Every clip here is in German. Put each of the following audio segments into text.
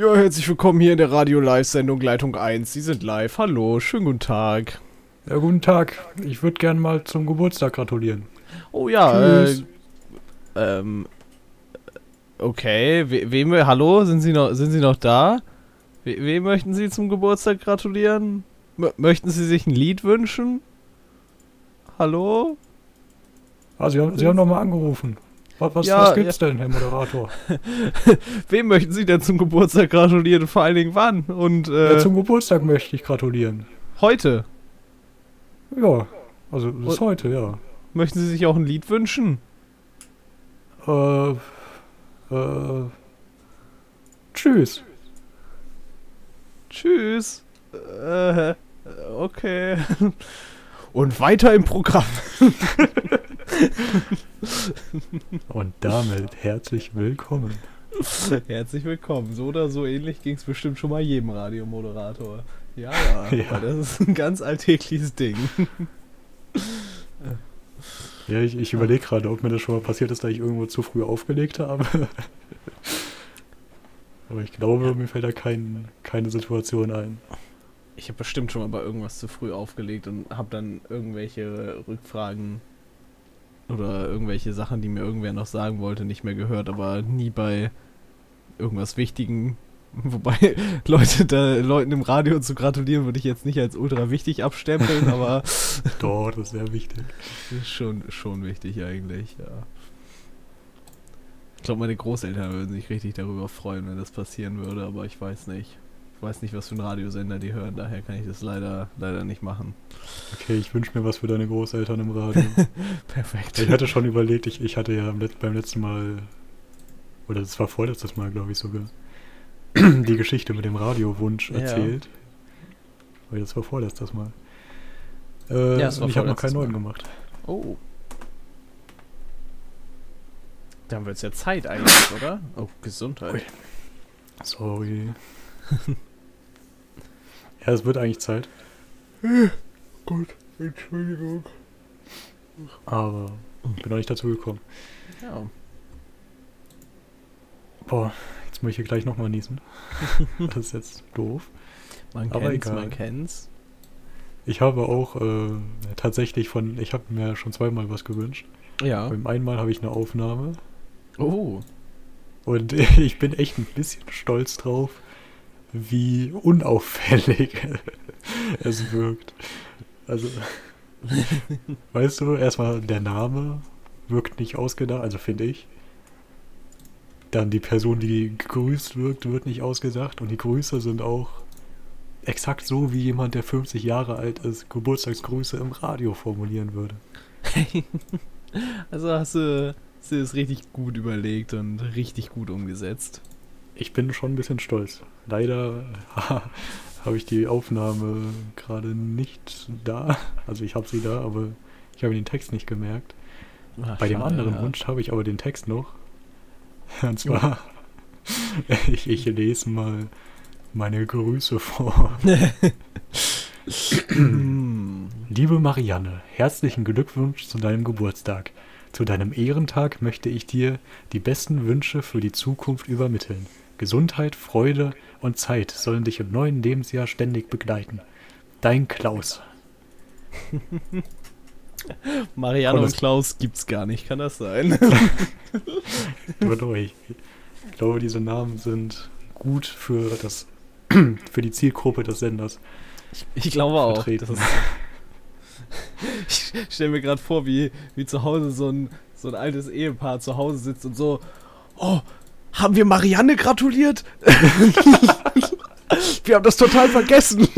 Ja, herzlich willkommen hier in der Radio-Live-Sendung Leitung 1. Sie sind live. Hallo, schönen guten Tag. Ja, guten Tag. Ich würde gern mal zum Geburtstag gratulieren. Oh ja, Tschüss. äh, ähm, okay, we wem, hallo, sind Sie noch, sind Sie noch da? We wem möchten Sie zum Geburtstag gratulieren? M möchten Sie sich ein Lied wünschen? Hallo? Ah, Sie haben, Sie haben noch mal angerufen. Was, was, Ja, was gibt's denn, Herr Moderator? Wem möchten Sie denn zum Geburtstag gratulieren? Vor allen Dingen wann? Und, äh, Ja, zum Geburtstag möchte ich gratulieren. heute? Ja, also das ist heute, ja. Möchten Sie sich auch ein Lied wünschen? Äh, äh, tschüss. Tschüss. Äh, okay. Und weiter im Programm. Und damit herzlich willkommen. Herzlich willkommen. So oder so ähnlich ging es bestimmt schon mal jedem Radiomoderator. Ja, ja, Ja. das ist ein ganz alltägliches Ding. Ja, ich, ich überlege gerade, ob mir das schon mal passiert ist, dass ich irgendwo zu früh aufgelegt habe. Aber ich glaube, mir fällt da kein, keine Situation ein. Ich habe bestimmt schon mal bei irgendwas zu früh aufgelegt und habe dann irgendwelche Rückfragen oder irgendwelche Sachen, die mir irgendwer noch sagen wollte, nicht mehr gehört, aber nie bei irgendwas Wichtigen. Wobei Leute da, Leuten im Radio zu gratulieren, würde ich jetzt nicht als ultra wichtig abstempeln, aber Doch, das sehr wichtig. ist schon, schon wichtig eigentlich, ja. Ich glaube, meine Großeltern würden sich richtig darüber freuen, wenn das passieren würde, aber ich weiß nicht. Ich weiß nicht, was für einen Radiosender die hören, daher kann ich das leider, leider nicht machen. Okay, ich wünsche mir was für deine Großeltern im Radio. Perfekt. ich hatte schon überlegt, ich, ich hatte ja beim letzten Mal, oder das war vorletztes Mal, glaube ich sogar, die Geschichte mit dem Radiowunsch Ja. erzählt. Weil das war vorletztes Mal. Äh, Ja, es war und ich habe noch keinen neuen gemacht. Oh. Dann wird es ja Zeit eigentlich, oder? Oh, Gesundheit. Ui. Sorry. ja, es wird eigentlich Zeit. Gut, Entschuldigung. Aber bin noch nicht dazu gekommen. Ja. Boah, jetzt muss ich hier gleich nochmal niesen. das ist jetzt doof. Man Aber kennt's, egal. man kennt's. Ich habe auch äh, tatsächlich von, ich habe mir schon zweimal was gewünscht. Ja. Beim einmal habe ich eine Aufnahme Oh. und ich bin echt ein bisschen stolz drauf, wie unauffällig es wirkt. Also, weißt du, erstmal der Name wirkt nicht ausgedacht, also finde ich. Dann die Person, die gegrüßt wirkt, wird nicht ausgesagt und die Grüße sind auch exakt so, wie jemand, der 50 Jahre alt ist, Geburtstagsgrüße im Radio formulieren würde. Also hast du, hast du das richtig gut überlegt und richtig gut umgesetzt. Ich bin schon ein bisschen stolz. Leider habe ich die Aufnahme gerade nicht da. Also ich habe sie da, aber ich habe den Text nicht gemerkt. Ach, Bei dem schade, anderen ja. Wunsch habe ich aber den Text noch. Und zwar, ich, ich lese mal meine Grüße vor. Liebe Marianne, herzlichen Glückwunsch zu deinem Geburtstag. Zu deinem Ehrentag möchte ich dir die besten Wünsche für die Zukunft übermitteln. Gesundheit, Freude und Zeit sollen dich im neuen Lebensjahr ständig begleiten. Dein Klaus. Marianne und Klaus gibt's gar nicht, kann das sein? Nur durch. Ich glaube, diese Namen sind gut für das für die Zielgruppe des Senders. Ich glaube auch. Ich stelle mir gerade vor, wie, wie zu Hause so ein, so ein altes Ehepaar zu Hause sitzt und so, oh, haben wir Marianne gratuliert? wir haben das total vergessen.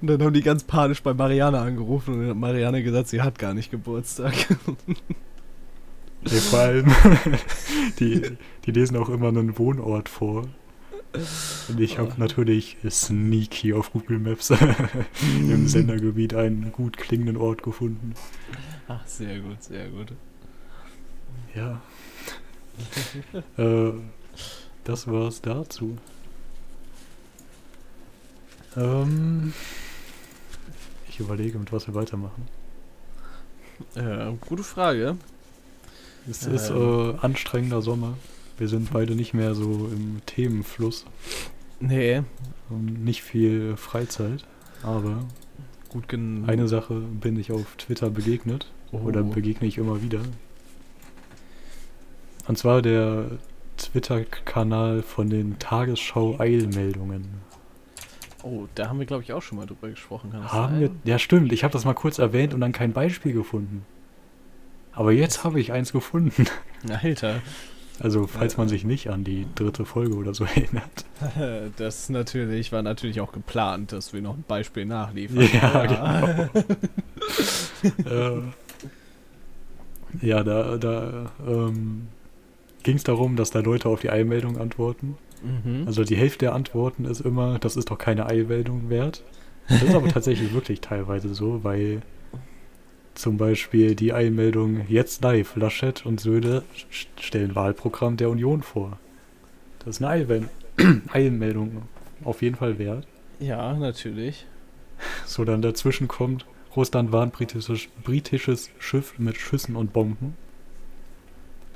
und dann haben die ganz panisch bei Marianne angerufen und dann hat Marianne gesagt, sie hat gar nicht Geburtstag. Nee, vor allem, die, die lesen auch immer einen Wohnort vor. Und ich habe natürlich sneaky auf Google Maps im Sendergebiet einen gut klingenden Ort gefunden. Ach, sehr gut, sehr gut. Ja. äh, das war's dazu. Ähm, ich überlege, mit was wir weitermachen. Äh, gute Frage. Es ist äh, Ähm. anstrengender Sommer. Wir sind beide nicht mehr so im Themenfluss. Nee. Und nicht viel Freizeit. Aber Gut eine Sache bin ich auf Twitter begegnet. Oh. Oder begegne ich immer wieder. Und zwar der Twitter-Kanal von den Tagesschau-Eilmeldungen. Oh, da haben wir, glaube ich, auch schon mal drüber gesprochen. Haben wir. Ja, stimmt. Ich habe das mal kurz erwähnt und dann kein Beispiel gefunden. Aber jetzt habe ich eins gefunden. Alter, Also, falls man sich nicht an die dritte Folge oder so erinnert. das natürlich war natürlich auch geplant, dass wir noch ein Beispiel nachliefern. Ja, äh, ja, da, da ähm, ging es darum, dass da Leute auf die Eilmeldung antworten. Mhm. Also die Hälfte der Antworten ist immer, das ist doch keine Eilmeldung wert. Das ist aber tatsächlich wirklich teilweise so, weil zum Beispiel die Eilmeldung jetzt live, Laschet und Söder st- stellen Wahlprogramm der Union vor. Das ist eine Eilmeldung, Eilmeldung auf jeden Fall wert. ja, natürlich. So dann dazwischen kommt, Russland warnt britisches, britisches Schiff mit Schüssen und Bomben.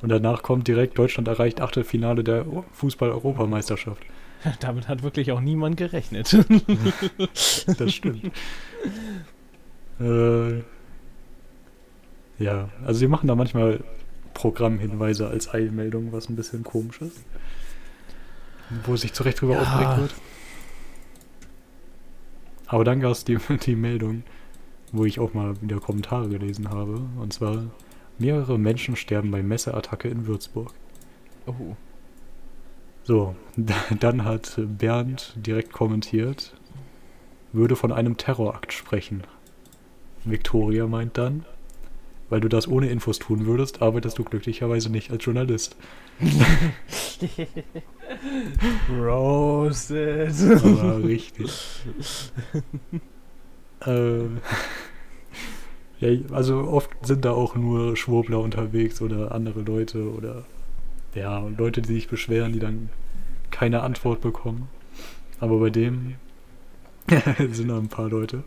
Und danach kommt direkt, Deutschland erreicht Achtelfinale der Fußball-Europameisterschaft. Damit hat wirklich auch niemand gerechnet. Das stimmt. äh, ja, also sie machen da manchmal Programmhinweise als Eilmeldung, was ein bisschen komisch ist. Wo sich zu Recht drüber Ja. aufgeregt wird. Aber dann gab es die, die Meldung, wo ich auch mal wieder Kommentare gelesen habe. Und zwar, mehrere Menschen sterben bei Messeattacke in Würzburg. oh. So, dann hat Bernd direkt kommentiert, würde von einem Terrorakt sprechen. Victoria meint dann, weil du das ohne Infos tun würdest, arbeitest du glücklicherweise nicht als Journalist. Roasted. Aber richtig. äh, ja, also oft sind da auch nur Schwurbler unterwegs oder andere Leute oder ja, Leute, die sich beschweren, die dann keine Antwort bekommen. Aber bei dem sind da ein paar Leute.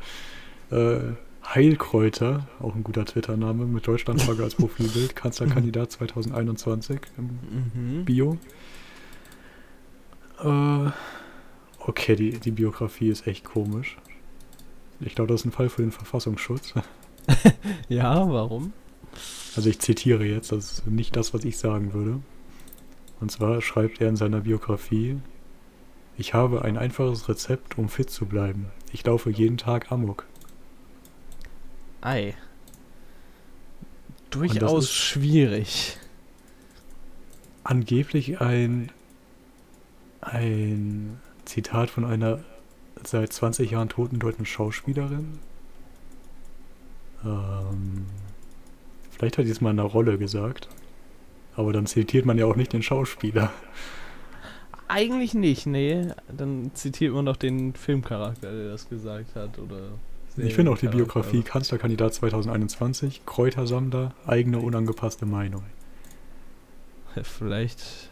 Äh, Heilkräuter, auch ein guter Twitter-Name, mit Deutschlandflagge als Profilbild, Kanzlerkandidat 2021 im Mhm. Bio. Äh, okay, die, die Biografie ist echt komisch. Ich glaube, das ist ein Fall für den Verfassungsschutz. Ja, warum? Also ich zitiere jetzt, das ist nicht das, was ich sagen würde. Und zwar schreibt er in seiner Biografie, ich habe ein einfaches Rezept, um fit zu bleiben. Ich laufe jeden Tag Amok. Ei. Durchaus schwierig. Angeblich ein, ein Zitat von einer seit 20 Jahren toten deutschen Schauspielerin. Ähm, vielleicht hat sie es mal in einer Rolle gesagt. Aber dann zitiert man ja auch nicht den Schauspieler. Eigentlich nicht, nee. Dann zitiert man doch den Filmcharakter, der das gesagt hat. Oder Ich finde auch die. Biografie Kanzlerkandidat 2021, Kräutersammler, eigene unangepasste Meinung. Vielleicht.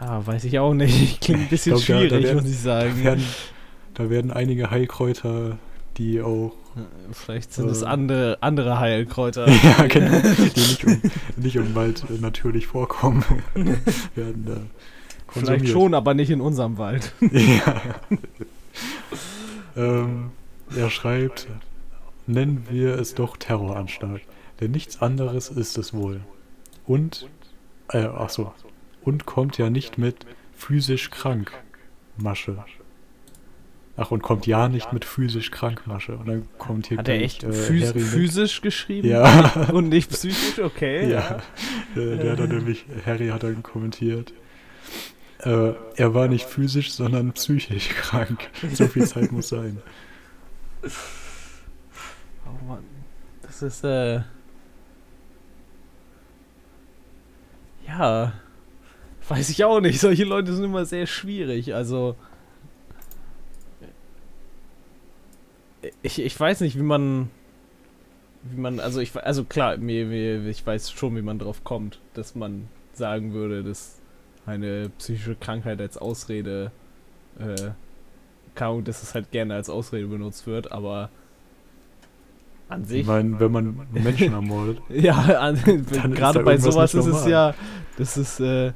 Ja, weiß ich auch nicht. Klingt ein bisschen Ich glaub, da- da schwierig, werden- muss ich Da sagen. werden, da werden einige Heilkräuter, die auch Vielleicht sind es Äh. andere, andere Heilkräuter. ja, genau, die nicht um, nicht um Wald äh, natürlich vorkommen, werden da Vielleicht schon, aber nicht in unserem Wald. Ja. ähm, er schreibt, nennen wir es doch Terroranschlag, denn nichts anderes ist es wohl. Und, äh, ach so, und kommt ja nicht mit physisch krank Masche. Ach, und kommt ja nicht mit physisch krank Masche. Und dann kommt hier Hat er gleich, echt äh, phys Harry mit- physisch geschrieben? Ja. Und nicht psychisch? Okay. Ja, äh, der hat dann nämlich, Harry hat dann kommentiert, äh, er war nicht physisch, sondern psychisch krank. So viel Zeit muss sein. Oh Mann. Das ist, äh. Ja. Weiß ich auch nicht. Solche Leute sind immer sehr schwierig. Also. Ich, ich weiß nicht, wie man. Wie man. Also, ich, also klar, mir, mir, ich weiß schon, wie man drauf kommt, dass man sagen würde, dass eine psychische Krankheit als Ausrede. Äh, Ahnung, dass es halt gerne als Ausrede benutzt wird, aber An Ich sich. meine, wenn man Menschen ermordet. Ja, an, gerade bei sowas ist es ja, das ist, äh,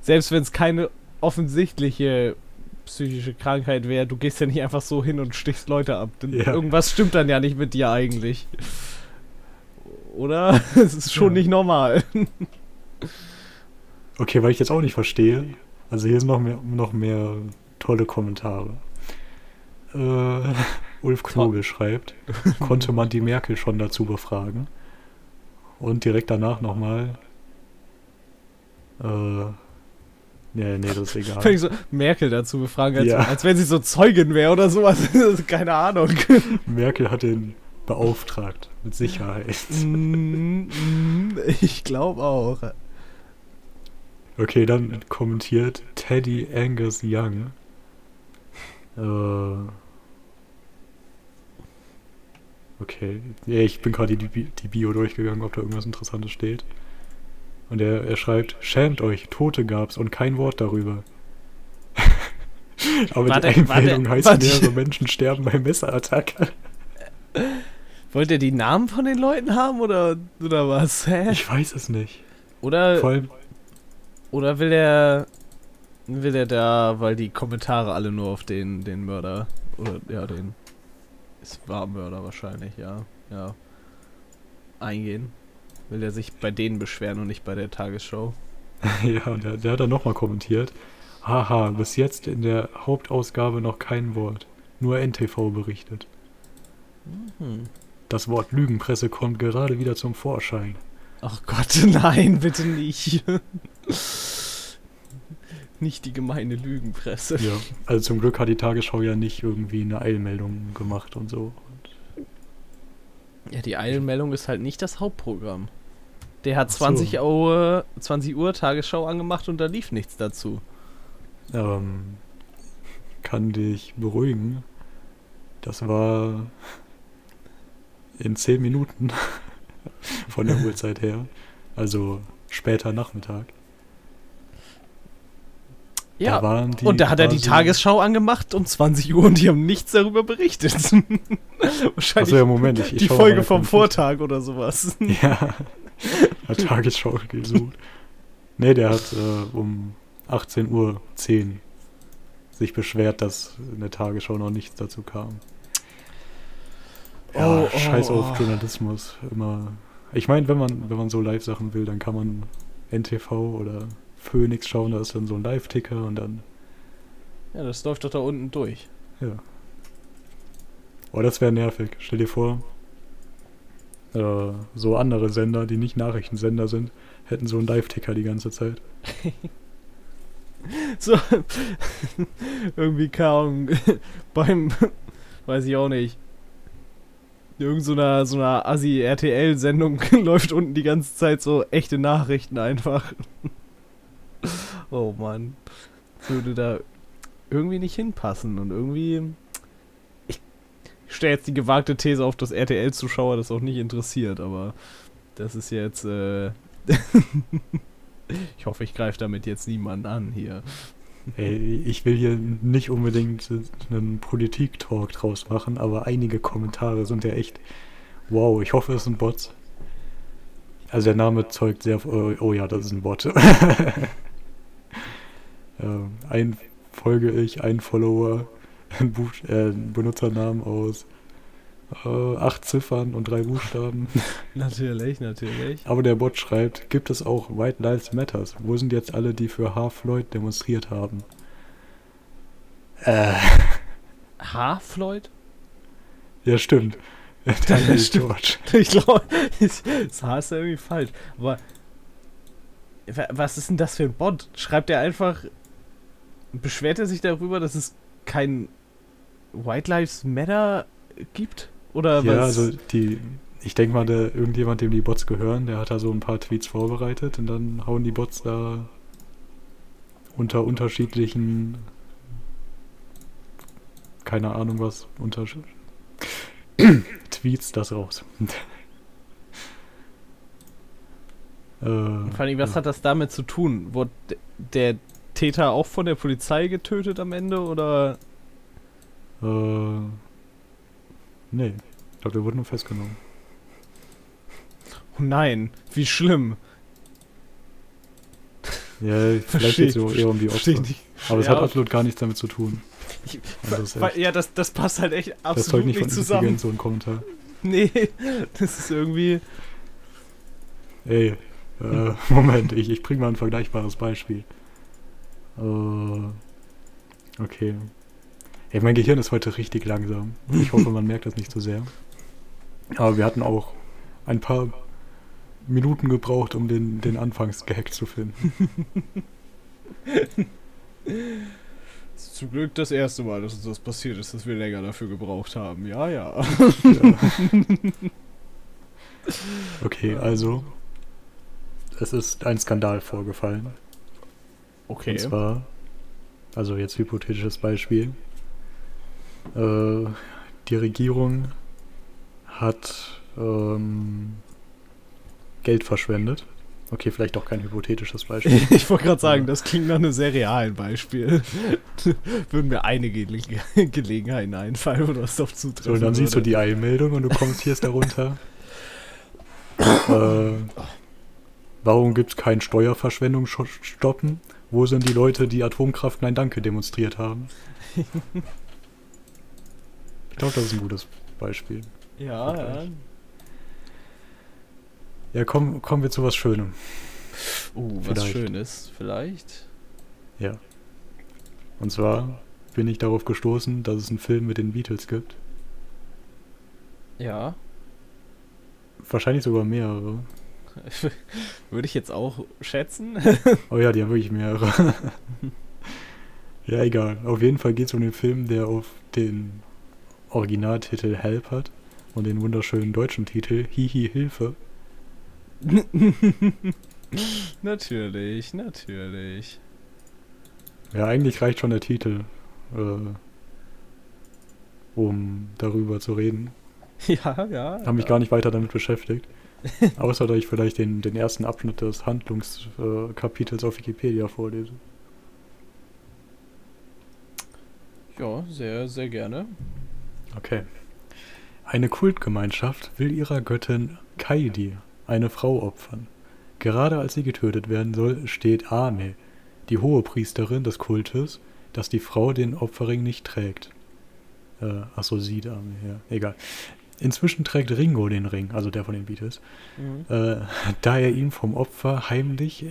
selbst wenn es keine offensichtliche psychische Krankheit wäre, du gehst ja nicht einfach so hin und stichst Leute ab. Denn Ja. Irgendwas stimmt dann ja nicht mit dir eigentlich. Oder? Es ist schon Ja. nicht normal. Okay, weil ich jetzt auch nicht verstehe. Also hier sind noch mehr, noch mehr tolle Kommentare. Äh, Ulf Knobel schreibt, konnte man die Merkel schon dazu befragen? Und direkt danach nochmal. Äh, nee, nee, das ist Wenn egal. ich so Merkel dazu befragen, als, Ja. als wenn sie so Zeugin wäre oder sowas. Keine Ahnung. Merkel hat den beauftragt, mit Sicherheit. Mm, mm, ich glaube auch. Okay, dann kommentiert Teddy Angus Young. Äh, okay. Ja, ich bin gerade die, die Bio durchgegangen, ob da irgendwas Interessantes steht. Und er, er schreibt, schämt euch, Tote gab's und kein Wort darüber. Aber Warte, die warte, Einmeldung heißt, warte. mehrere Menschen sterben bei Messerattacke. Wollt ihr die Namen von den Leuten haben oder, oder was? Hä? Ich weiß es nicht. Oder, Vor allem, oder will er will er da, weil die Kommentare alle nur auf den, den Mörder oder ja, den es war Mörder wahrscheinlich, ja, ja, eingehen? Will er sich bei denen beschweren und nicht bei der Tagesschau? Ja, und der, der hat dann nochmal kommentiert. Haha, bis jetzt in der Hauptausgabe noch kein Wort. Nur NTV berichtet. Hm. Das Wort Lügenpresse kommt gerade wieder zum Vorschein. Ach Gott, nein, bitte nicht. nicht die gemeine Lügenpresse. Ja. Also zum Glück hat die Tagesschau ja nicht irgendwie eine Eilmeldung gemacht und so. Ja, die Eilmeldung ist halt nicht das Hauptprogramm. Der hat Ach so. 20 Uhr, 20 Uhr Tagesschau angemacht und da lief nichts dazu. Ähm, kann dich beruhigen. Das war in 10 Minuten von der Uhrzeit her. Also später Nachmittag. Da Ja, die und da hat er die Tagesschau angemacht um 20 Uhr und die haben nichts darüber berichtet. Wahrscheinlich Achso, ja, Moment. Ich, ich die Folge vom. Vortag oder sowas. Ja. Hat Tagesschau gesucht. Nee, der hat äh, um 18.10 Uhr sich beschwert, dass in der Tagesschau noch nichts dazu kam. Ja, Oh, oh, scheiß auf oh. Journalismus. Immer. Ich meine, wenn man, wenn man so Live-Sachen will, dann kann man NTV oder Phoenix schauen, da ist dann so ein Live-Ticker und dann. Ja, das läuft doch da unten durch. Ja. Oh, das wäre nervig. Stell dir vor, äh, so andere Sender, die nicht Nachrichtensender sind, hätten so einen Live-Ticker die ganze Zeit. So, irgendwie kaum beim, weiß ich auch nicht, irgend so einer, so einer Assi-RTL-Sendung läuft unten die ganze Zeit so echte Nachrichten einfach. oh Mann. Würde da irgendwie nicht hinpassen und irgendwie. Stelle jetzt die gewagte These auf, dass RTL-Zuschauer das auch nicht interessiert, aber das ist jetzt, äh. ich hoffe, ich greife damit jetzt niemanden an hier. Ey, ich will hier nicht unbedingt einen Politik-Talk draus machen, aber einige Kommentare sind ja echt wow. Ich hoffe, es sind Bots. Also der Name zeugt sehr. Oh, oh ja, das ist ein Bot. ähm, ein folge ich, ein Follower, Buch, äh, ein Benutzernamen aus äh, acht Ziffern und drei Buchstaben. Natürlich, natürlich. Aber der Bot schreibt, gibt es auch White Lives Matters? Wo sind jetzt alle, die für Half Floyd demonstriert haben? Äh, Ha, Floyd? ja stimmt. Das Daniel stimmt. Ich glaube, das H ist ja irgendwie falsch. Aber wa- was ist denn das für ein Bot? Schreibt er einfach, beschwert er sich darüber, dass es kein White Lives Matter gibt? Oder Ja, was? also die, ich denke mal, der, irgendjemand, dem die Bots gehören, der hat da so ein paar Tweets vorbereitet und dann hauen die Bots da unter unterschiedlichen, keine Ahnung was, unter Tweets das raus. äh, Vor allem, was ja. hat das damit zu tun? Wurde der Täter auch von der Polizei getötet am Ende oder? Äh, nee. Ich glaube, wir wurden nur festgenommen. Oh nein, wie schlimm. Ja, vielleicht geht es eher um die Opfer. nicht. Aber es Ja. hat absolut gar nichts damit zu tun. Ich, Also das weil- echt- ja, das, das passt halt echt Das absolut zeugt nicht nicht, von zusammen. So ein Kommentar. Nee, das ist irgendwie. Ey, äh, Moment, ich, ich bring mal ein vergleichbares Beispiel. Äh, okay. Ey, mein Gehirn ist heute richtig langsam. Ich hoffe, man merkt das nicht so sehr. Aber wir hatten auch ein paar Minuten gebraucht, um den, den Anfangsgehackt zu finden. Zum Glück das erste Mal, dass uns das passiert ist, dass wir länger dafür gebraucht haben. Ja, ja. Ja. Okay, also. Es ist ein Skandal vorgefallen. Okay. Und zwar, also jetzt hypothetisches Beispiel. Äh, die Regierung hat ähm, Geld verschwendet. Okay, vielleicht auch kein hypothetisches Beispiel. Ich wollte gerade sagen, das klingt nach einem sehr realen Beispiel. Würden mir einige Gele Gelegenheiten einfallen, wo das doch zutreffen So, und dann siehst du die Eilmeldung und du kommentierst darunter. äh, warum gibt es kein Steuerverschwendung sch- stoppen? Wo sind die Leute, die Atomkraft Nein Danke demonstriert haben? Ich glaube, das ist ein gutes Beispiel. Ja, ja. Ja, komm, kommen wir zu was Schönem. Uh, was Vielleicht. Schönes, vielleicht. Ja. Und zwar bin ich darauf gestoßen, dass es einen Film mit den Beatles gibt. Ja. Wahrscheinlich sogar mehrere. Würde ich jetzt auch schätzen. Oh ja, die haben wirklich mehrere. ja, egal. Auf jeden Fall geht es um den Film, der auf den Originaltitel Help hat und den wunderschönen deutschen Titel Hihi Hilfe. natürlich, natürlich. Ja, eigentlich reicht schon der Titel, äh, um darüber zu reden. Ja, ja. Habe mich gar nicht weiter damit beschäftigt. Außer, dass ich vielleicht den, den ersten Abschnitt des Handlungskapitels äh, auf Wikipedia vorlese. Ja, sehr, sehr gerne. Okay. Eine Kultgemeinschaft will ihrer Göttin Kaidi eine Frau opfern. Gerade als sie getötet werden soll, steht Ame, die hohe Priesterin des Kultes, dass die Frau den Opferring nicht trägt. Äh, achso, sieht Ame, ja, egal. Inzwischen trägt Ringo den Ring, also der von den Beatles, Mhm. äh, da er ihm vom Opfer heimlich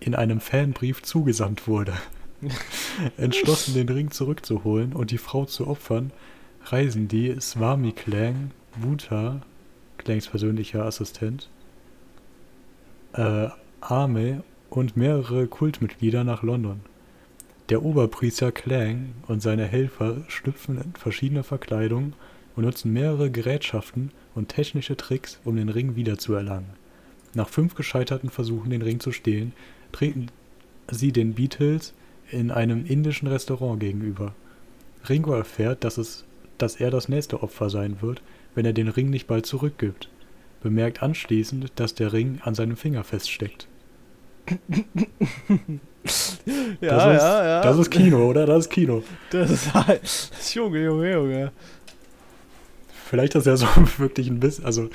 in einem Fanbrief zugesandt wurde. Entschlossen, den Ring zurückzuholen und die Frau zu opfern, reisen die Swami Klang, Buddha, Klangs persönlicher Assistent, äh, Ame und mehrere Kultmitglieder nach London. Der Oberpriester Klang und seine Helfer schlüpfen in verschiedene Verkleidungen und nutzen mehrere Gerätschaften und technische Tricks, um den Ring wiederzuerlangen. Nach fünf gescheiterten Versuchen, den Ring zu stehlen, treten sie den Beatles in einem indischen Restaurant gegenüber. Ringo erfährt, dass, es, dass er das nächste Opfer sein wird, wenn er den Ring nicht bald zurückgibt. Bemerkt anschließend, dass der Ring an seinem Finger feststeckt. Ja, das ist, ja, ja. Das ist Kino, oder? Das ist Kino. Das ist halt. Das ist Junge, Junge, Junge. Vielleicht ist er so wirklich ein bisschen, also,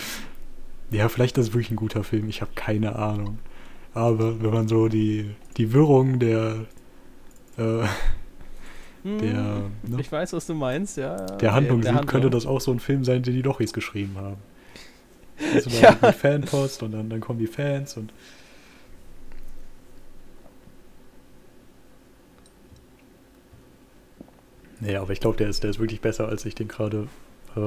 ja, vielleicht ist es wirklich ein guter Film, ich habe keine Ahnung. Aber wenn man so die, die Wirrung der, äh, der, ne, Ich weiß, was du meinst, ja. der Handlung der Handlung. könnte das auch so ein Film sein, den die Dochis geschrieben haben. Also Ja. mit Fanpost und dann, dann kommen die Fans und. Nee, aber ich glaube, der ist, der ist wirklich besser, als ich den gerade äh,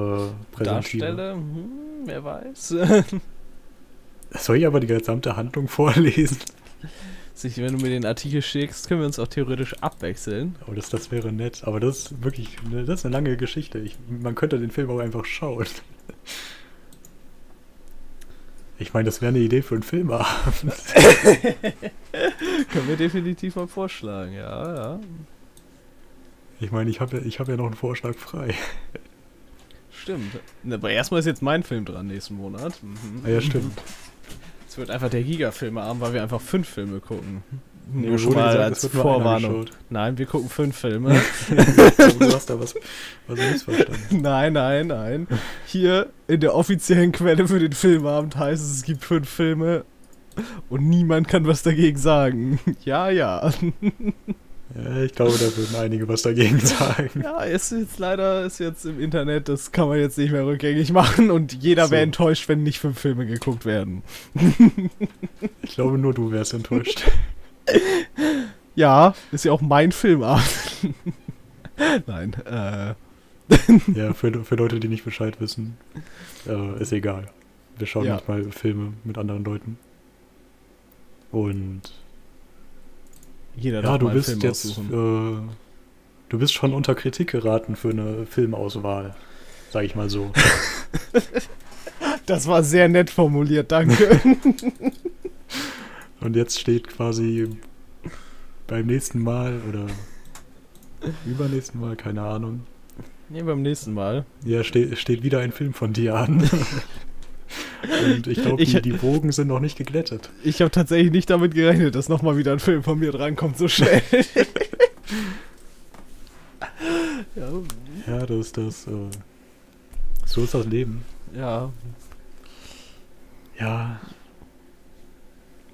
präsentiere. Darstelle, hm, wer weiß. Soll ich aber die gesamte Handlung vorlesen? Sich, wenn du mir den Artikel schickst, können wir uns auch theoretisch abwechseln. Oh, das, das wäre nett. Aber das ist wirklich ne, das ist eine lange Geschichte. Ich, man könnte den Film auch einfach schauen. Ich meine, das wäre eine Idee für einen Filmabend. Können wir definitiv mal vorschlagen, ja, ja. Ich meine, ich habe ja, ich hab ja noch einen Vorschlag frei. Stimmt. Aber erstmal ist jetzt mein Film dran nächsten Monat. Mhm. Ah ja, stimmt. Es wird einfach der Giga-Filmeabend, weil wir einfach fünf Filme gucken. Mir Nur schon mal gesagt, als Vorwarnung. Nein, wir gucken fünf Filme. du hast da was, was missverstanden. nein, nein, nein. Hier in der offiziellen Quelle für den Filmabend heißt es, es gibt fünf Filme und niemand kann was dagegen sagen. Ja, ja. Ja, ich glaube, da würden einige was dagegen sagen. Ja, ist jetzt leider ist jetzt im Internet, das kann man jetzt nicht mehr rückgängig machen und jeder So. wäre enttäuscht, wenn nicht fünf Filme geguckt werden. Ich glaube, nur du wärst enttäuscht. Ja, ist ja auch mein Filmabend. Nein, äh. Ja, für, für Leute, die nicht Bescheid wissen, äh, ist egal. Wir schauen Ja. manchmal Filme mit anderen Leuten. Und Jeder ja, du bist Film jetzt, äh, du bist schon unter Kritik geraten für eine Filmauswahl, sag ich mal so. Das war sehr nett formuliert, danke. Und jetzt steht quasi beim nächsten Mal oder übernächsten Mal, keine Ahnung. nee, beim nächsten Mal. Ja, steht, steht wieder ein Film von dir an. Und ich glaube, die, die Wogen sind noch nicht geglättet. Ich habe tatsächlich nicht damit gerechnet, dass nochmal wieder ein Film von mir drankommt so schnell. ja, das ist das. Äh, so ist das Leben. ja, Ja.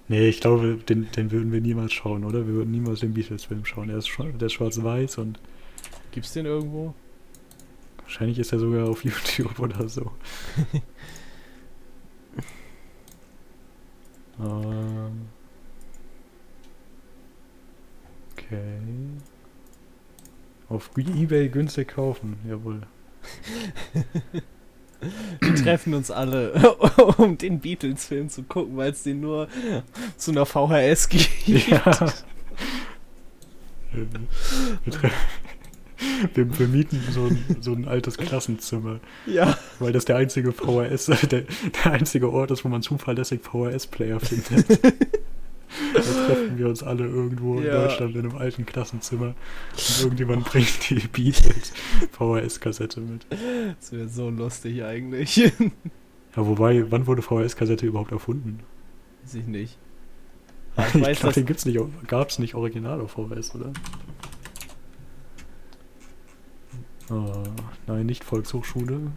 Nee, ich glaube, den, den würden wir niemals schauen, oder? Wir würden niemals den Beatles-Film schauen. Er ist, schon, der ist schwarz-weiß und gibt's den irgendwo? wahrscheinlich ist er sogar auf YouTube oder so. ähm. Okay. Auf Ebay günstig kaufen, jawohl. Wir treffen uns alle, um den Beatles-Film zu gucken, weil es den nur zu einer VHS gibt. Ja. wir, tre- wir, wir mieten so ein, so ein altes Klassenzimmer, Ja. weil das der einzige VHS, der, der einzige Ort ist, wo man zuverlässig VHS-Player findet. da treffen wir uns alle irgendwo in Ja. Deutschland in einem alten Klassenzimmer und irgendjemand bringt die Beatles VHS-Kassette mit. Das wäre so lustig eigentlich. Ja, wobei, wann wurde VHS-Kassette überhaupt erfunden? Weiß ich nicht. Ich Ich glaube, den gibt's nicht, gab's nicht original auf VHS, oder? Ah, nein, nicht Volkshochschule.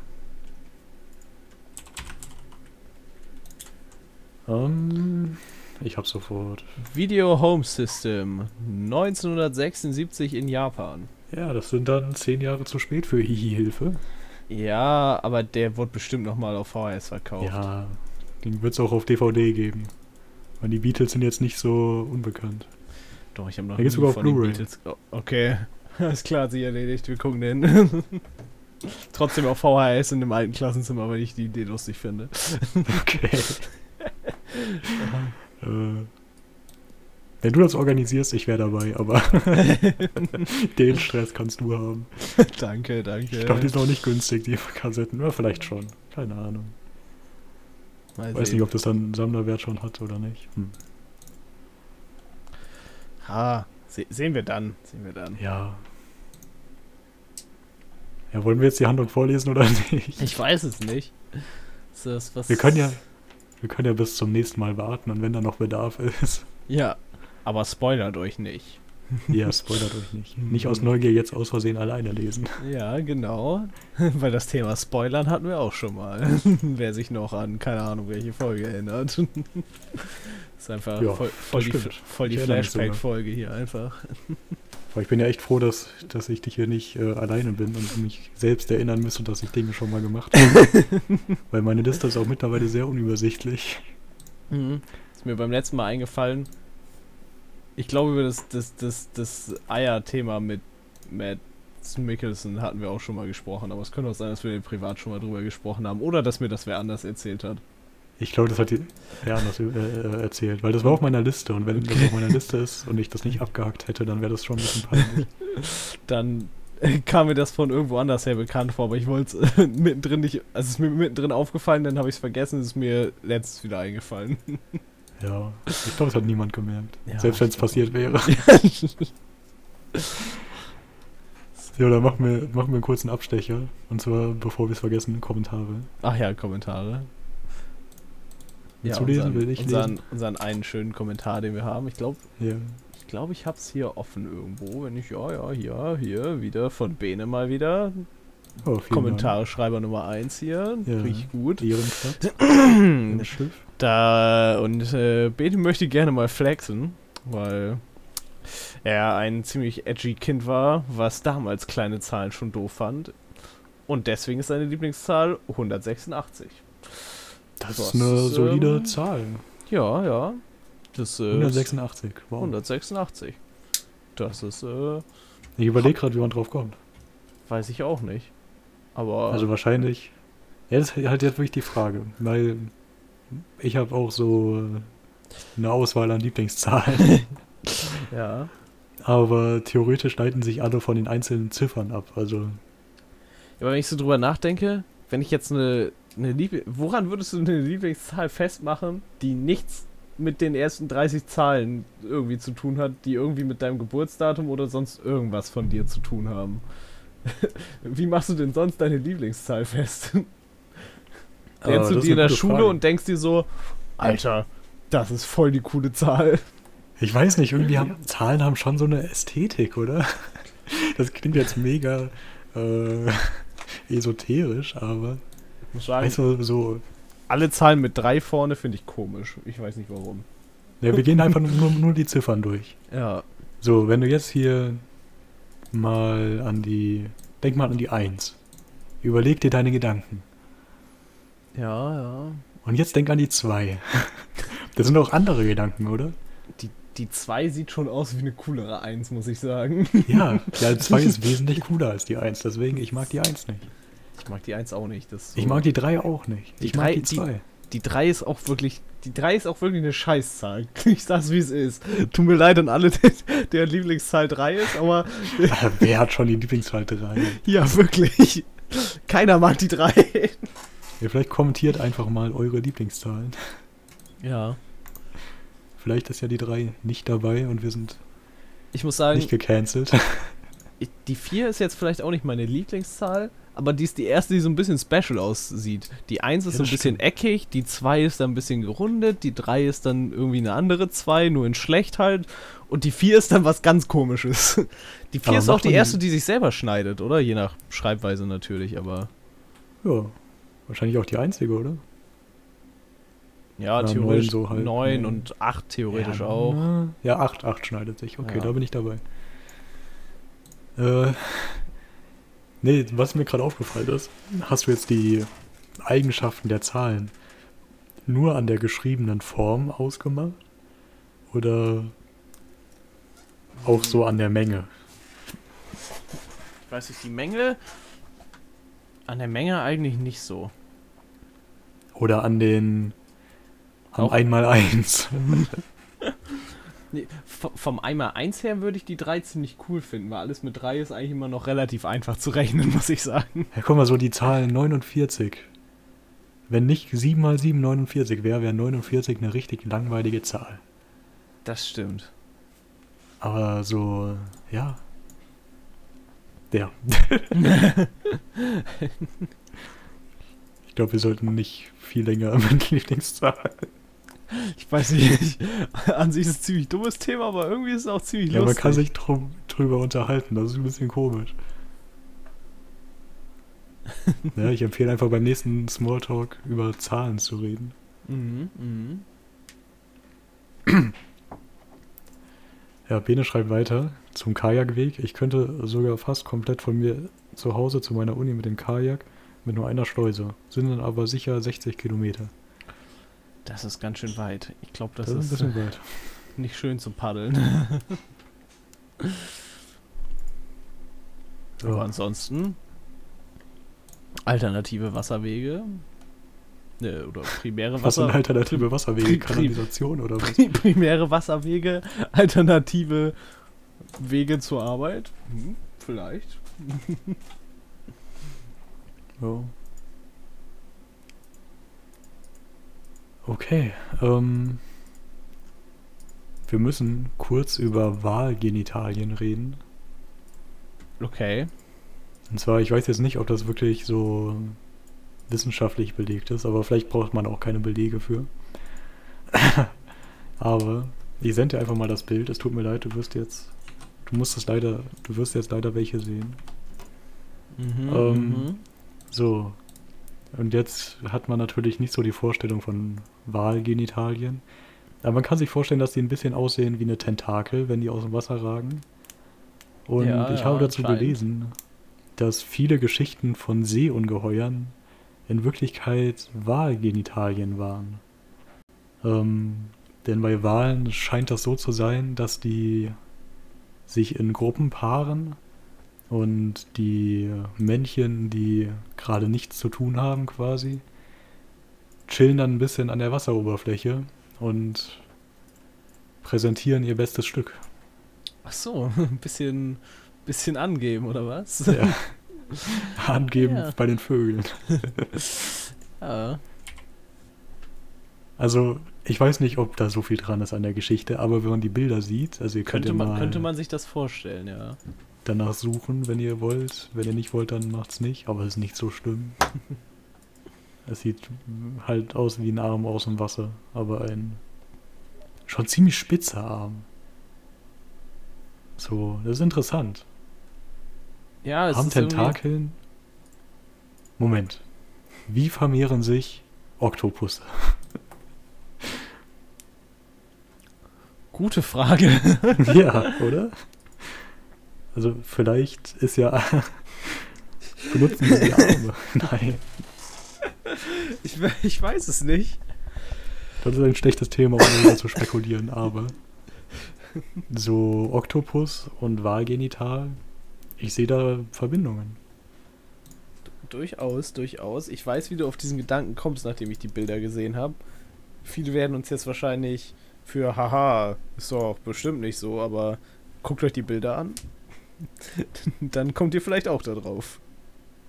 Ähm, ich hab's sofort. Video Home System 1976 in Japan. Ja, das sind dann zehn Jahre zu spät für Hihi-Hilfe. Ja, aber der wird bestimmt nochmal auf VHS verkauft. Ja, den wird's auch auf DVD geben. Weil die Beatles sind jetzt nicht so unbekannt. Doch, ich habe noch nie sogar auf von den. Beatles. Oh, okay, alles klar, hat sich erledigt. Wir gucken den. Trotzdem auf VHS in dem alten Klassenzimmer, weil ich die Idee lustig finde. Okay. äh, wenn du das organisierst, ich wäre dabei, aber den Stress kannst du haben. danke, danke. Ich glaube, die sind auch nicht günstig, die Kassetten. Oder vielleicht schon. Keine Ahnung. Mal Weiß sehen. nicht, ob das dann einen Sammlerwert schon hat oder nicht. Hm. Ah, se sehen wir dann. Sehen wir dann. Ja. Ja, wollen wir jetzt die Handlung vorlesen oder nicht? Ich weiß es nicht. Das? Wir können ja, wir können ja bis zum nächsten Mal warten und wenn da noch Bedarf ist. Ja, aber spoilert euch nicht. Ja, spoilert euch nicht. Nicht aus Neugier jetzt aus Versehen alleine lesen. Ja, genau. Weil das Thema Spoilern hatten wir auch schon mal. Wer sich noch an, keine Ahnung, welche Folge erinnert. ist einfach Ja, voll, voll die, das voll die. Flashback-Folge hier einfach. Aber ich bin ja echt froh, dass, dass ich dich hier nicht äh, alleine bin und mich selbst erinnern müsste, dass ich Dinge schon mal gemacht habe. Weil meine Liste ist auch mittlerweile sehr unübersichtlich. Mhm. Ist mir beim letzten Mal eingefallen. Ich glaube, über das, das, das, das Eier-Thema mit Matt Mickelson hatten wir auch schon mal gesprochen, aber es könnte auch sein, dass wir privat schon mal drüber gesprochen haben oder dass mir das wer anders erzählt hat. Ich glaube, das hat die wer anders äh, äh, erzählt, weil das war auf meiner Liste und wenn das auf meiner Liste ist und ich das nicht abgehakt hätte, dann wäre das schon ein bisschen peinlich. Dann kam mir das von irgendwo anders her bekannt vor, aber ich wollte es äh, mittendrin nicht, also es ist mir mittendrin aufgefallen, dann habe ich es vergessen, es ist mir letztens wieder eingefallen. Ja, ich glaube, das hat niemand gemerkt. Ja, Selbst wenn es passiert wäre. Ja, dann machen wir, machen wir einen kurzen Abstecher. Und zwar, bevor wir es vergessen, Kommentare. Ach ja, Kommentare. Willst du lesen? unseren, Will ich unseren, lesen? unseren einen schönen Kommentar, den wir haben. Ich glaube, Ja. glaube, ich hab's hier offen irgendwo. Wenn ich, ja, ja, hier, hier, wieder von Bene mal wieder. Oh, vielen Kommentare Schreiber Nummer 1 hier. Ja. Riecht gut. Da, und äh, Bene möchte gerne mal flexen, weil er ein ziemlich edgy Kind war, was damals kleine Zahlen schon doof fand. Und deswegen ist seine Lieblingszahl 186. Das Das ist eine ist, solide ähm, Zahl. Ja, ja. Das äh, 186. Wow. 186. Das ist, äh, Ich überlege gerade, wie man drauf kommt. weiß ich auch nicht. Aber Also wahrscheinlich. Ja, das ist halt jetzt wirklich die Frage. Weil ich habe auch so äh, eine Auswahl an Lieblingszahlen. ja. aber theoretisch leiten sich alle von den einzelnen Ziffern ab. Also Aber wenn ich so drüber nachdenke, wenn ich jetzt eine, eine Liebling... Woran würdest du eine Lieblingszahl festmachen, die nichts mit den ersten 30 Zahlen irgendwie zu tun hat, die irgendwie mit deinem Geburtsdatum oder sonst irgendwas von dir zu tun haben? Wie machst du denn sonst deine Lieblingszahl fest? Lernst du das ist die in der Schule Frage. und denkst dir so, Alter, das ist voll die coole Zahl. ich weiß nicht, irgendwie haben Zahlen haben schon so eine Ästhetik, oder? Das klingt jetzt mega äh, esoterisch, aber muss sagen, du, so. alle Zahlen mit drei vorne finde ich komisch. Ich weiß nicht warum. Ja, wir gehen einfach nur, nur die Ziffern durch. Ja, So, wenn du jetzt hier mal an die. Denk mal an die 1. Überleg dir deine Gedanken. ja, ja. Und jetzt denk an die 2. Das sind auch andere Gedanken, oder? Die, die 2 sieht schon aus wie eine coolere 1, muss ich sagen. Ja, die 2 ist wesentlich cooler als die 1, deswegen ich mag die 1 nicht. Ich mag die 1 auch nicht. Das so- Ich mag die 3 auch nicht. Die Ich mag drei- die die- 2. Die 3 ist auch wirklich. Die 3 ist auch wirklich eine Scheißzahl. Ich sag's wie es ist. Tut mir leid an alle, der Lieblingszahl 3 ist, aber Wer hat schon die Lieblingszahl 3? ja, wirklich. Keiner mag die 3. Ja, vielleicht kommentiert einfach mal eure Lieblingszahlen. Ja. Vielleicht ist ja die 3 nicht dabei und wir sind Ich muss sagen, nicht gecancelt. die 4 ist jetzt vielleicht auch nicht meine Lieblingszahl, aber die ist die erste, die so ein bisschen special aussieht. Die 1 ist Ja, so ein bisschen stimmt. eckig, die 2 ist dann ein bisschen gerundet, die 3 ist dann irgendwie eine andere 2, nur in schlecht halt. Und die 4 ist dann was ganz komisches. Die 4 Aber ist auch die erste, die- sich selber schneidet, oder? Je nach Schreibweise natürlich, aber. ja, wahrscheinlich auch die einzige, oder? Ja, Ja, theoretisch neun so halt. 9 Ja. und 8 theoretisch ja, auch. Ja, 8, 8 schneidet sich. Okay, da bin ich dabei. Äh, nee, was mir gerade aufgefallen ist, hast du jetzt die Eigenschaften der Zahlen nur an der geschriebenen Form ausgemacht? Oder auch so an der Menge? Ich weiß nicht, die Menge. An der Menge eigentlich nicht so. Oder an den am Auch- Einmaleins? Nee, vom einmal 1 her würde ich die 3 ziemlich cool finden, weil alles mit 3 ist eigentlich immer noch relativ einfach zu rechnen, muss ich sagen. Ja, guck mal, so die Zahl 49. Wenn nicht 7 mal 7 49 wäre, wäre 49 eine richtig langweilige Zahl. Das stimmt. Aber so, ja. Ja. ich glaube, wir sollten nicht viel länger mit Lieblingszahlen. Ich weiß nicht, an sich ist es ein ziemlich dummes Thema, aber irgendwie ist es auch ziemlich Ja, man lustig. kann sich drum, drüber unterhalten. Das ist ein bisschen komisch. ja, ich empfehle einfach beim nächsten Smalltalk über Zahlen zu reden. Mhm, mhm. Ja, Bene schreibt weiter zum Kajakweg. Ich könnte sogar fast komplett von mir zu Hause zu meiner Uni mit dem Kajak mit nur einer Schleuse. Sind dann aber sicher 60 Kilometer. Das ist ganz schön weit. Ich glaube, das, Das, ist ist nicht schön zu paddeln. Aber Ja. ansonsten alternative Wasserwege ne, oder primäre Was sind Wasser alternative Wasserwege? Pri- Kanalisation oder was? primäre Wasserwege, alternative Wege zur Arbeit. Hm, vielleicht. Ja. Okay. Ähm, wir müssen kurz über Wahlgenitalien reden. Okay. Und zwar, ich weiß jetzt nicht, ob das wirklich so wissenschaftlich belegt ist, aber vielleicht braucht man auch keine Belege für. aber ich sende dir einfach mal das Bild. Es tut mir leid, du wirst jetzt. Du musst es leider. Du wirst jetzt leider welche sehen. Mhm, Ähm, mhm. So. Und jetzt hat man natürlich nicht so die Vorstellung von Walgenitalien. Aber man kann sich vorstellen, dass die ein bisschen aussehen wie eine Tentakel, wenn die aus dem Wasser ragen. Und Ja, ich ja, habe dazu gelesen, dass viele Geschichten von Seeungeheuern in Wirklichkeit Walgenitalien waren. Ähm, denn bei Walen scheint das so zu sein, dass die sich in Gruppen paaren und die Männchen, die gerade nichts zu tun haben quasi, chillen dann ein bisschen an der Wasseroberfläche und präsentieren ihr bestes Stück. Ach so, ein bisschen, bisschen angeben, oder was? Ja. Angeben Ja. bei den Vögeln. Ja. Also, ich weiß nicht, ob da so viel dran ist an der Geschichte, aber wenn man die Bilder sieht, also ihr könnt Könnte ja man, mal könnte man sich das vorstellen, ja. Danach suchen, wenn ihr wollt. Wenn ihr nicht wollt, dann macht's nicht, aber es ist nicht so schlimm. es sieht halt aus wie ein Arm aus dem Wasser, aber ein schon ziemlich spitzer Arm. So, das ist interessant. Ja, es Haben ist irgendwie- Tentakeln. Moment. Wie vermehren sich Oktopusse? Gute Frage. ja, oder? Also vielleicht ist ja benutzen sie die Arme. Nein, Ich, ich weiß es nicht. das ist ein schlechtes Thema, um zu spekulieren, aber so Oktopus und Wahlgenital, ich sehe da Verbindungen. Durchaus, durchaus. Ich weiß, wie du auf diesen Gedanken kommst, nachdem ich die Bilder gesehen habe. Viele werden uns jetzt wahrscheinlich für haha, ist doch bestimmt nicht so, aber guckt euch die Bilder an. Dann kommt ihr vielleicht auch da drauf.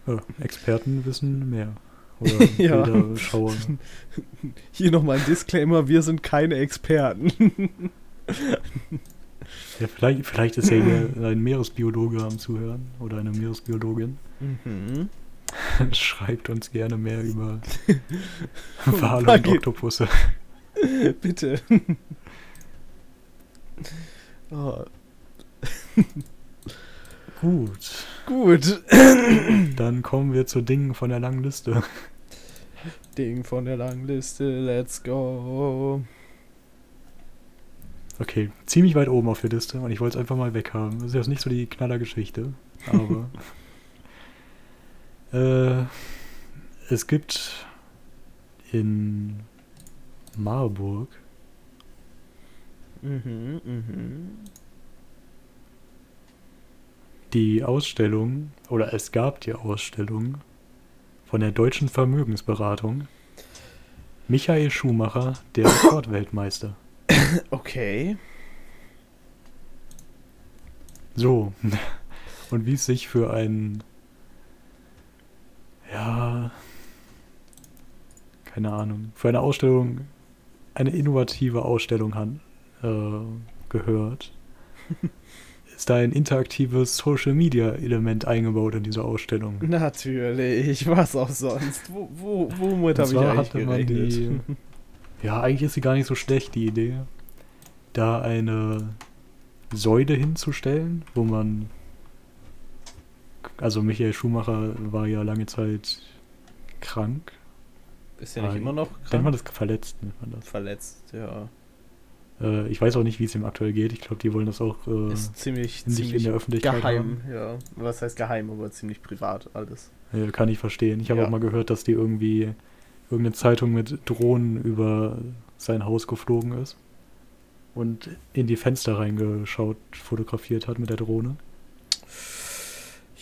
Ja, Experten wissen mehr. Oder Ja. Bilderschauer. Hier nochmal ein Disclaimer, wir sind keine Experten. Ja, vielleicht, vielleicht ist ja hier ein Meeresbiologe am Zuhören oder eine Meeresbiologin. Mhm. Schreibt uns gerne mehr über Wale und. Oktopusse. Bitte. oh, Gut, gut. dann kommen wir zu Dingen von der langen Liste. Ding von der langen Liste, let's go. Okay, ziemlich weit oben auf der Liste und ich wollte es einfach mal weghaben. Das ist jetzt nicht so die Knallergeschichte, aber äh, es gibt in Marburg Mhm, mhm. Die Ausstellung, oder es gab die Ausstellung von der Deutschen Vermögensberatung Michael Schumacher, der Rekordweltmeister. Okay. So. Und wie es sich für ein, ja, keine Ahnung, für eine Ausstellung, eine innovative Ausstellung han, äh, gehört, ist da ein interaktives Social Media Element eingebaut in diese Ausstellung. Natürlich, was auch sonst. Wo, wo, womit habe ich eigentlich hatte man die, ja, eigentlich ist sie gar nicht so schlecht, die Idee, da eine Säule hinzustellen, wo man, also Michael Schumacher war ja lange Zeit krank, Ist ja nicht Ah, immer noch nennt man krank? das verletzt, nennt man das. verletzt, ja. Äh, ich weiß auch nicht, wie es ihm aktuell geht, ich glaube, die wollen das auch äh, Ist ziemlich, nicht in ziemlich der Öffentlichkeit geheim, ja. Was heißt geheim, aber ziemlich privat alles. haben. Äh, kann ich verstehen. Ich habe Ja. auch mal gehört, dass die irgendwie irgendeine Zeitung mit Drohnen über sein Haus geflogen ist und in die Fenster reingeschaut, fotografiert hat mit der Drohne.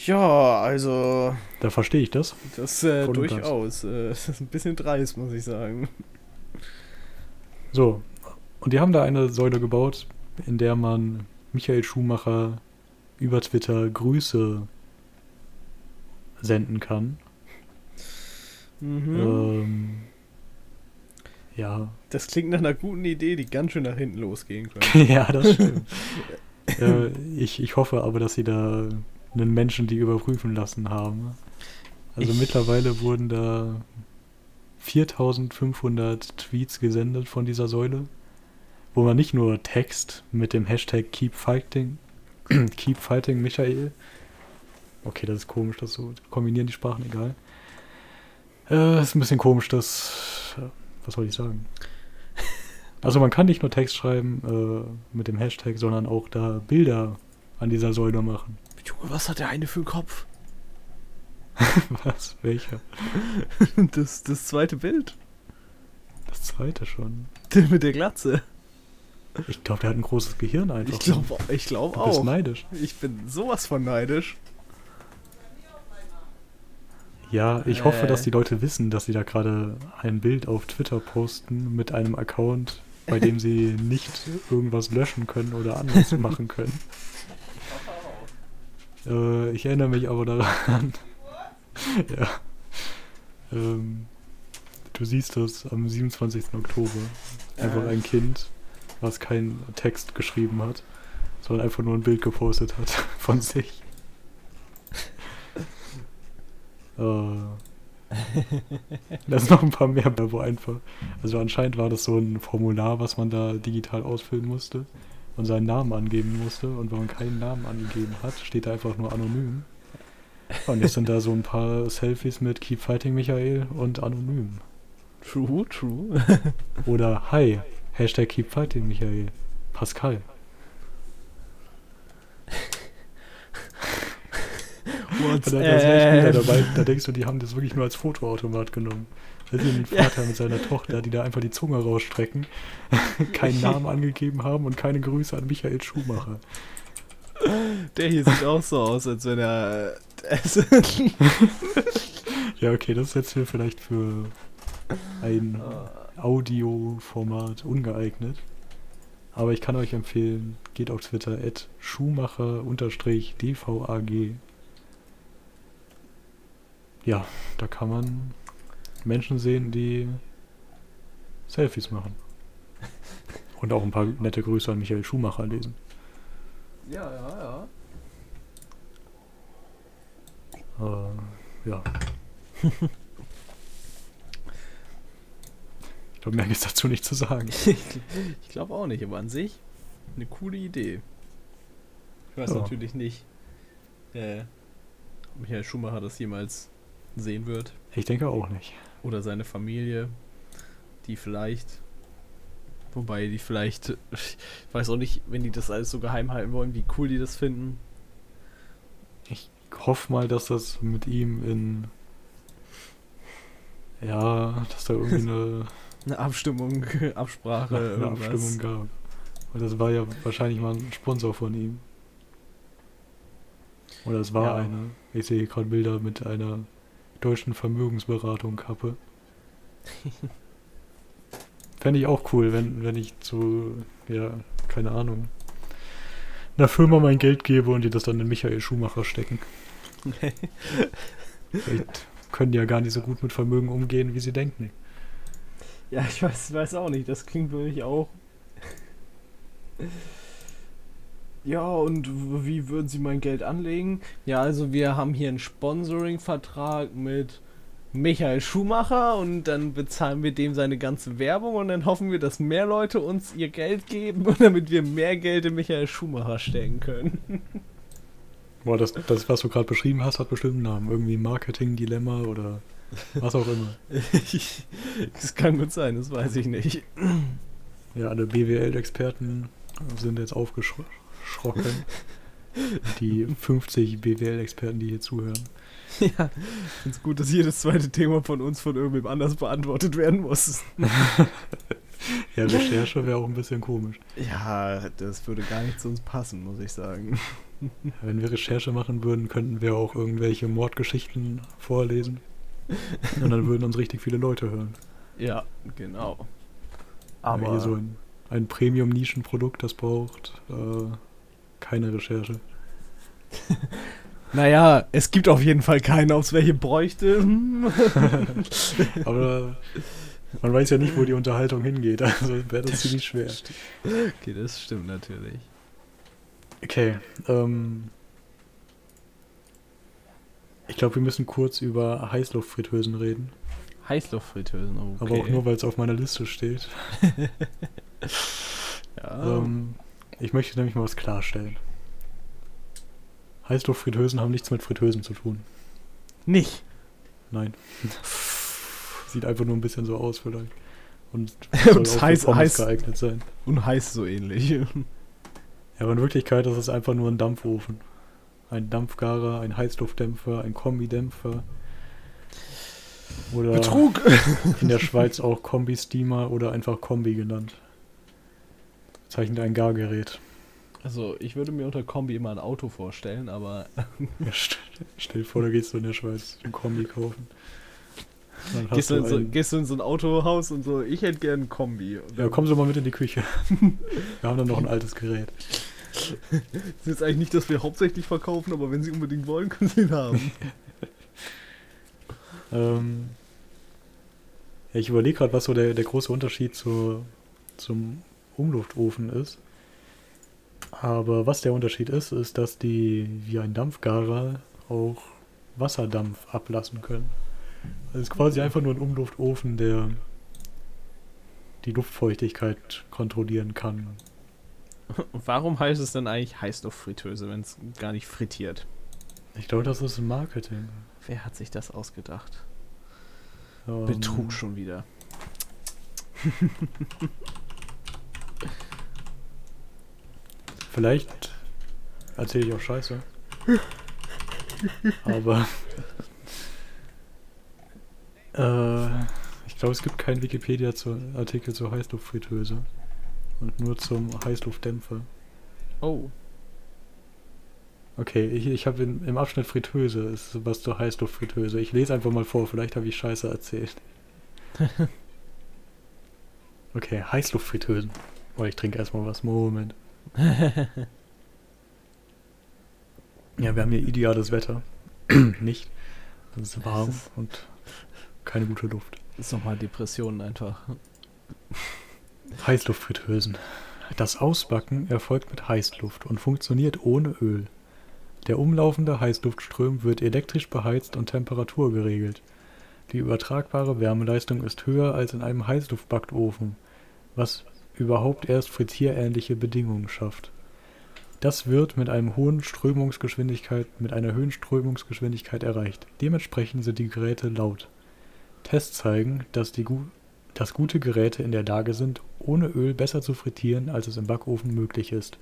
Ja, also Da verstehe ich das. das äh, durchaus. Äh, das ist ein bisschen dreist, muss ich sagen. So, und die haben da eine Säule gebaut, in der man Michael Schumacher über Twitter Grüße senden kann. Mhm. Ähm, ja, Das klingt nach einer guten Idee, die ganz schön nach hinten losgehen könnte. ja, das stimmt. äh, ich, ich hoffe aber, dass sie da einen Menschen die überprüfen lassen haben. Also Ich- mittlerweile wurden da 4500 Tweets gesendet von dieser Säule. Wo man nicht nur Text mit dem Hashtag Keep Fighting, Keep Fighting Michael. Okay, das ist komisch, das so kombinieren die Sprachen, egal. Äh, ist ein bisschen komisch, das. Was soll ich sagen? Also man kann nicht nur Text schreiben äh, mit dem Hashtag, sondern auch da Bilder an dieser Säule machen. Junge, was hat der eine für einen Kopf? was? Welcher? Das, das zweite Bild. Das zweite schon. Der mit der Glatze. Ich glaube, der hat ein großes Gehirn einfach. Ich glaube ich glaub du bist auch. neidisch. Ich bin sowas von neidisch. Ja, ich hoffe, Äh. dass die Leute wissen, dass sie da gerade ein Bild auf Twitter posten mit einem Account, bei dem sie nicht irgendwas löschen können oder anders machen können. Äh, ich erinnere mich aber daran. ja. Ähm, du siehst das am 27. Oktober. Einfach Äh. ein Kind, was keinen Text geschrieben hat, sondern einfach nur ein Bild gepostet hat von sich. Äh, da sind noch ein paar mehr, wo einfach. Also anscheinend war das so ein Formular, was man da digital ausfüllen musste und seinen Namen angeben musste. Und wenn man keinen Namen angegeben hat, steht da einfach nur anonym. Und jetzt sind da so ein paar Selfies mit Keep Fighting Michael und anonym. True, true. Oder Hi, Hashtag Keep Fighting Michael. Pascal. What's Und da, da up? dabei, da denkst du, die haben das wirklich nur als Fotoautomat genommen. Da ist ein Vater mit seiner Tochter, die da einfach die Zunge rausstrecken, keinen Namen angegeben haben und keine Grüße an Michael Schumacher. Der hier sieht auch so aus, als wenn er. äh, Ja, okay, das jetzt hier vielleicht für ein Audioformat ungeeignet. Aber ich kann euch empfehlen, geht auf Twitter at Schumacher-DVAG. Ja, da kann man Menschen sehen, die Selfies machen. Und auch ein paar nette Grüße an Michael Schumacher lesen. ja, ja, ja. Äh, ja. ich glaube, mehr gibt es dazu nicht zu sagen. ich glaube auch nicht, aber an sich eine coole Idee. Ich weiß Ja. natürlich nicht, äh, ob Michael Schumacher das jemals sehen wird. Ich denke auch nicht. Oder seine Familie, die vielleicht. Wobei die vielleicht. Ich weiß auch nicht, wenn die das alles so geheim halten wollen, wie cool die das finden. Ich hoffe mal, dass das mit ihm in. Ja, dass da irgendwie eine, Eine Abstimmung, Absprache, eine irgendwas. Abstimmung gab. Und das war ja wahrscheinlich mal ein Sponsor von ihm. Oder es war Ja. eine. Ich sehe gerade Bilder mit einer deutschen Vermögensberatung Kappe. Fände ich auch cool, wenn, wenn ich zu, ja, keine Ahnung, einer Firma mein Geld gebe und die das dann in Michael Schumacher stecken. Vielleicht können die ja gar nicht so gut mit Vermögen umgehen, wie sie denken. Ja, ich weiß, weiß auch nicht. Das klingt für mich auch. Ja, und wie würden Sie mein Geld anlegen? Ja, also wir haben hier einen Sponsoring-Vertrag mit Michael Schumacher und dann bezahlen wir dem seine ganze Werbung und dann hoffen wir, dass mehr Leute uns ihr Geld geben, damit wir mehr Geld in Michael Schumacher stecken können. Boah, das, das was du gerade beschrieben hast, hat bestimmt einen Namen. Irgendwie Marketing-Dilemma oder was auch immer. das kann gut sein, das weiß ich nicht. Ja, alle BWL-Experten sind jetzt aufgeschrocken. Die 50 BWL-Experten, die hier zuhören. Ja, ich finde es gut, dass jedes zweite Thema von uns von irgendwem anders beantwortet werden muss. Ja, Recherche wäre auch ein bisschen komisch. Ja, das würde gar nicht zu uns passen, muss ich sagen. Wenn wir Recherche machen würden, könnten wir auch irgendwelche Mordgeschichten vorlesen. Und dann würden uns richtig viele Leute hören. Ja, genau. Aber hier so ein, ein Premium-Nischenprodukt, das braucht äh, keine Recherche. naja, es gibt auf jeden Fall keine, ob es welche bräuchte. Aber man weiß ja nicht, wo die Unterhaltung hingeht. Also wäre das ziemlich schwer. okay, das stimmt natürlich. Okay, ähm. Ich glaube, wir müssen kurz über Heißluftfritteusen reden. Heißluftfritteusen, okay. Aber auch nur, weil es auf meiner Liste steht. Ja. Ähm, ich möchte nämlich mal was klarstellen. Heißluftfritteusen haben nichts mit Fritteusen zu tun. nicht. Nein. Sieht einfach nur ein bisschen so aus vielleicht. Und Und soll auch heiß- heiß- geeignet sein. Und heißt so ähnlich. Ja, aber in Wirklichkeit ist es einfach nur ein Dampfofen. Ein Dampfgarer, ein Heißluftdämpfer, ein Kombidämpfer. Oder Betrug! in der Schweiz auch Kombi-Steamer oder einfach Kombi genannt. Zeichnet ein Gargerät. Also, ich würde mir unter Kombi immer ein Auto vorstellen, aber Ja, st stell dir vor, da gehst du in der Schweiz ein Kombi kaufen. Gehst du, in so, ein- gehst du in so ein Autohaus und so, ich hätte gern ein Kombi. Ja, kommen Sie mal mit in die Küche. Wir haben dann noch ein altes Gerät. Das ist jetzt eigentlich nicht, dass wir hauptsächlich verkaufen, aber wenn Sie unbedingt wollen, können Sie ihn haben. Ähm, ja, ich überlege gerade, was so der, der große Unterschied zur, zum Umluftofen ist. Aber was der Unterschied ist, ist, dass die wie ein Dampfgarer auch Wasserdampf ablassen können. Also es ist quasi einfach nur ein Umluftofen, der die Luftfeuchtigkeit kontrollieren kann. Warum heißt es denn eigentlich Heißluftfritteuse, wenn es gar nicht frittiert? Ich glaube, das ist Marketing. Wer hat sich das ausgedacht? Ähm, Betrug schon wieder. Vielleicht erzähle ich auch Scheiße. Aber äh, ich glaube, es gibt keinen Wikipedia-Artikel zur Heißluftfritteuse. Und nur zum Heißluftdämpfer. Oh. Okay, ich, ich habe im Abschnitt Fritteuse ist was zur Heißluftfritteuse. Ich lese einfach mal vor, vielleicht habe ich Scheiße erzählt. Okay, Heißluftfritteusen. Oh, ich trinke erstmal was. Moment. Ja, wir haben hier ideales Wetter. Nicht. Es ist warm und keine gute Luft. Ist nochmal Depressionen einfach. Heißluftfritteusen. Das Ausbacken erfolgt mit Heißluft und funktioniert ohne Öl. Der umlaufende Heißluftström wird elektrisch beheizt und Temperatur geregelt. Die übertragbare Wärmeleistung ist höher als in einem Heißluftbackofen, was überhaupt erst frittierähnliche Bedingungen schafft. Das wird mit einem hohen Strömungsgeschwindigkeit, mit einer höheren Strömungsgeschwindigkeit erreicht. Dementsprechend sind die Geräte laut. Tests zeigen, dass, die dass gute Geräte in der Lage sind, ohne Öl besser zu frittieren, als es im Backofen möglich ist.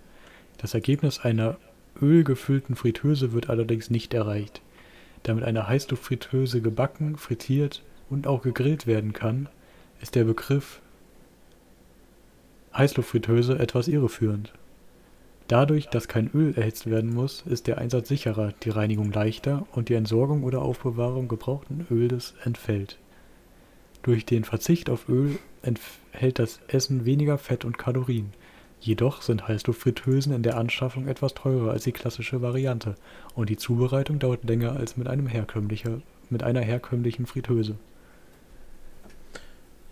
Das Ergebnis einer ölgefüllten Fritteuse wird allerdings nicht erreicht. Da mit einer Heißluftfritteuse gebacken, frittiert und auch gegrillt werden kann, ist der Begriff Heißluftfritteuse etwas irreführend. Dadurch, dass kein Öl erhitzt werden muss, ist der Einsatz sicherer, die Reinigung leichter und die Entsorgung oder Aufbewahrung gebrauchten Öles entfällt. Durch den Verzicht auf Öl enthält das Essen weniger Fett und Kalorien. Jedoch sind Heißluftfritteusen in der Anschaffung etwas teurer als die klassische Variante und die Zubereitung dauert länger als mit, einem herkömmlicher, mit einer herkömmlichen Fritteuse.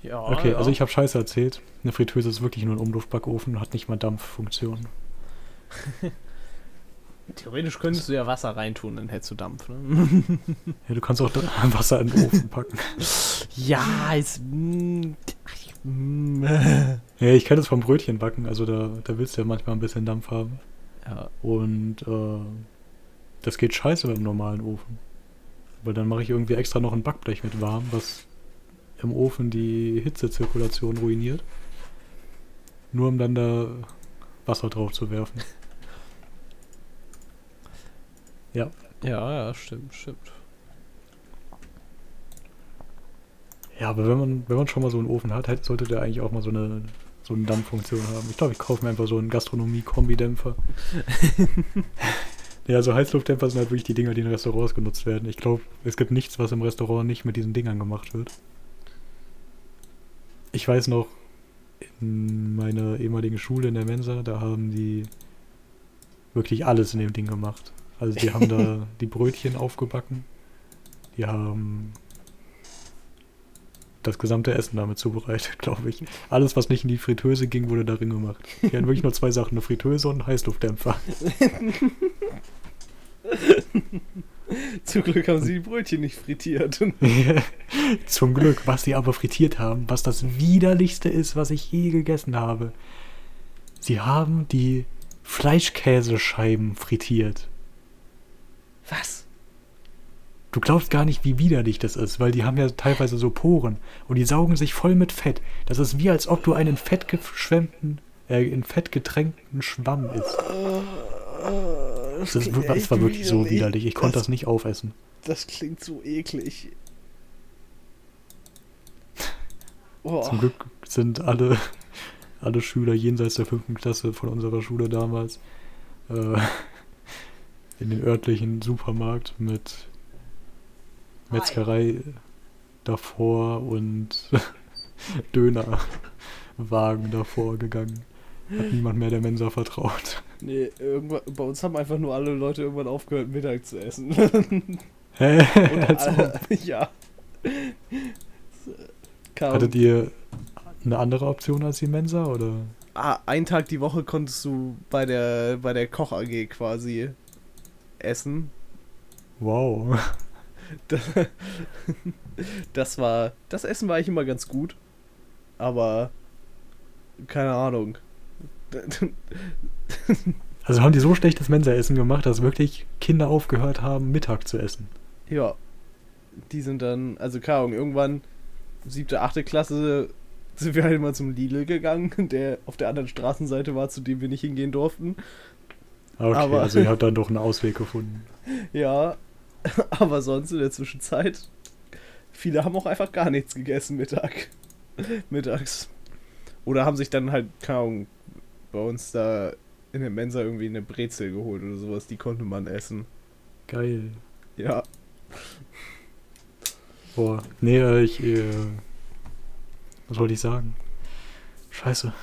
Ja, Okay, ja. also ich habe Scheiße erzählt. Eine Fritteuse ist wirklich nur ein Umluftbackofen und hat nicht mal Dampffunktion. Theoretisch könntest du ja Wasser reintun, dann hättest du Dampf, ne? Ja, du kannst auch Wasser in den Ofen packen. ja, ist. mm, Ja, ich kenne das vom Brötchenbacken, also da, da willst du ja manchmal ein bisschen Dampf haben. ja, Und äh, das geht scheiße dem normalen Ofen. Weil dann mache ich irgendwie extra noch ein Backblech mit warm, was im Ofen die Hitzezirkulation ruiniert. Nur um dann da Wasser drauf zu werfen. Ja, ja, ja, stimmt, stimmt. ja, aber wenn man, wenn man schon mal so einen Ofen hat, hätte- sollte der eigentlich auch mal so eine, so eine Dampffunktion haben. Ich glaube, ich kaufe mir einfach so einen Gastronomie-Kombidämpfer. ja, so Heißluftdämpfer sind halt wirklich die Dinger, die in Restaurants genutzt werden. Ich glaube, es gibt nichts, was im Restaurant nicht mit diesen Dingern gemacht wird. Ich weiß noch, in meiner ehemaligen Schule in der Mensa, da haben die wirklich alles in dem Ding gemacht. Also die haben da die Brötchen aufgebacken, die haben das gesamte Essen damit zubereitet, glaube ich. Alles, was nicht in die Fritteuse ging, wurde darin gemacht. Die hatten wirklich nur zwei Sachen, eine Fritteuse und einen Heißluftdämpfer. Zum Glück haben sie die Brötchen nicht frittiert. Zum Glück, was sie aber frittiert haben, was das widerlichste ist, was ich je gegessen habe. Sie haben die Fleischkäsescheiben frittiert. Was? Du glaubst gar nicht, wie widerlich das ist, weil die haben ja teilweise so Poren und die saugen sich voll mit Fett. Das ist wie, als ob du einen fettgeschwemmten, äh, in Fett getränkten Schwamm isst. Das, ist, klingt das war wirklich so widerlich. Ich konnte Das- das nicht aufessen. Das klingt so eklig. Oh, Zum Glück sind alle, alle Schüler jenseits der fünften Klasse von unserer Schule damals äh, in den örtlichen Supermarkt mit Metzgerei davor und Dönerwagen davor gegangen. Hat niemand mehr der Mensa vertraut. nee, irgendwann, bei uns haben einfach nur alle Leute irgendwann aufgehört, Mittag zu essen. Hä? Alle, ja. Kam, Hattet ihr eine andere Option als die Mensa oder? ah, einen Tag die Woche konntest du bei der, bei der Koch AG quasi essen. Wow. Das, war, das Essen war eigentlich immer ganz gut, aber keine Ahnung. Also haben die so schlechtes Mensa-Essen gemacht, dass wirklich Kinder aufgehört haben, Mittag zu essen. Ja, die sind dann, also keine Ahnung, irgendwann siebte, achte Klasse sind wir halt immer zum Lidl gegangen, der auf der anderen Straßenseite war, zu dem wir nicht hingehen durften. Okay, Aber- also ihr habt dann doch einen Ausweg gefunden. Ja, aber sonst in der Zwischenzeit, viele haben auch einfach gar nichts gegessen Mittag. Mittags. Oder haben sich dann halt, keine Ahnung, bei uns da in der Mensa irgendwie eine Brezel geholt oder sowas, die konnte man essen. Geil. Ja. Boah, nee, äh, ich, äh, was wollte ich sagen? Scheiße.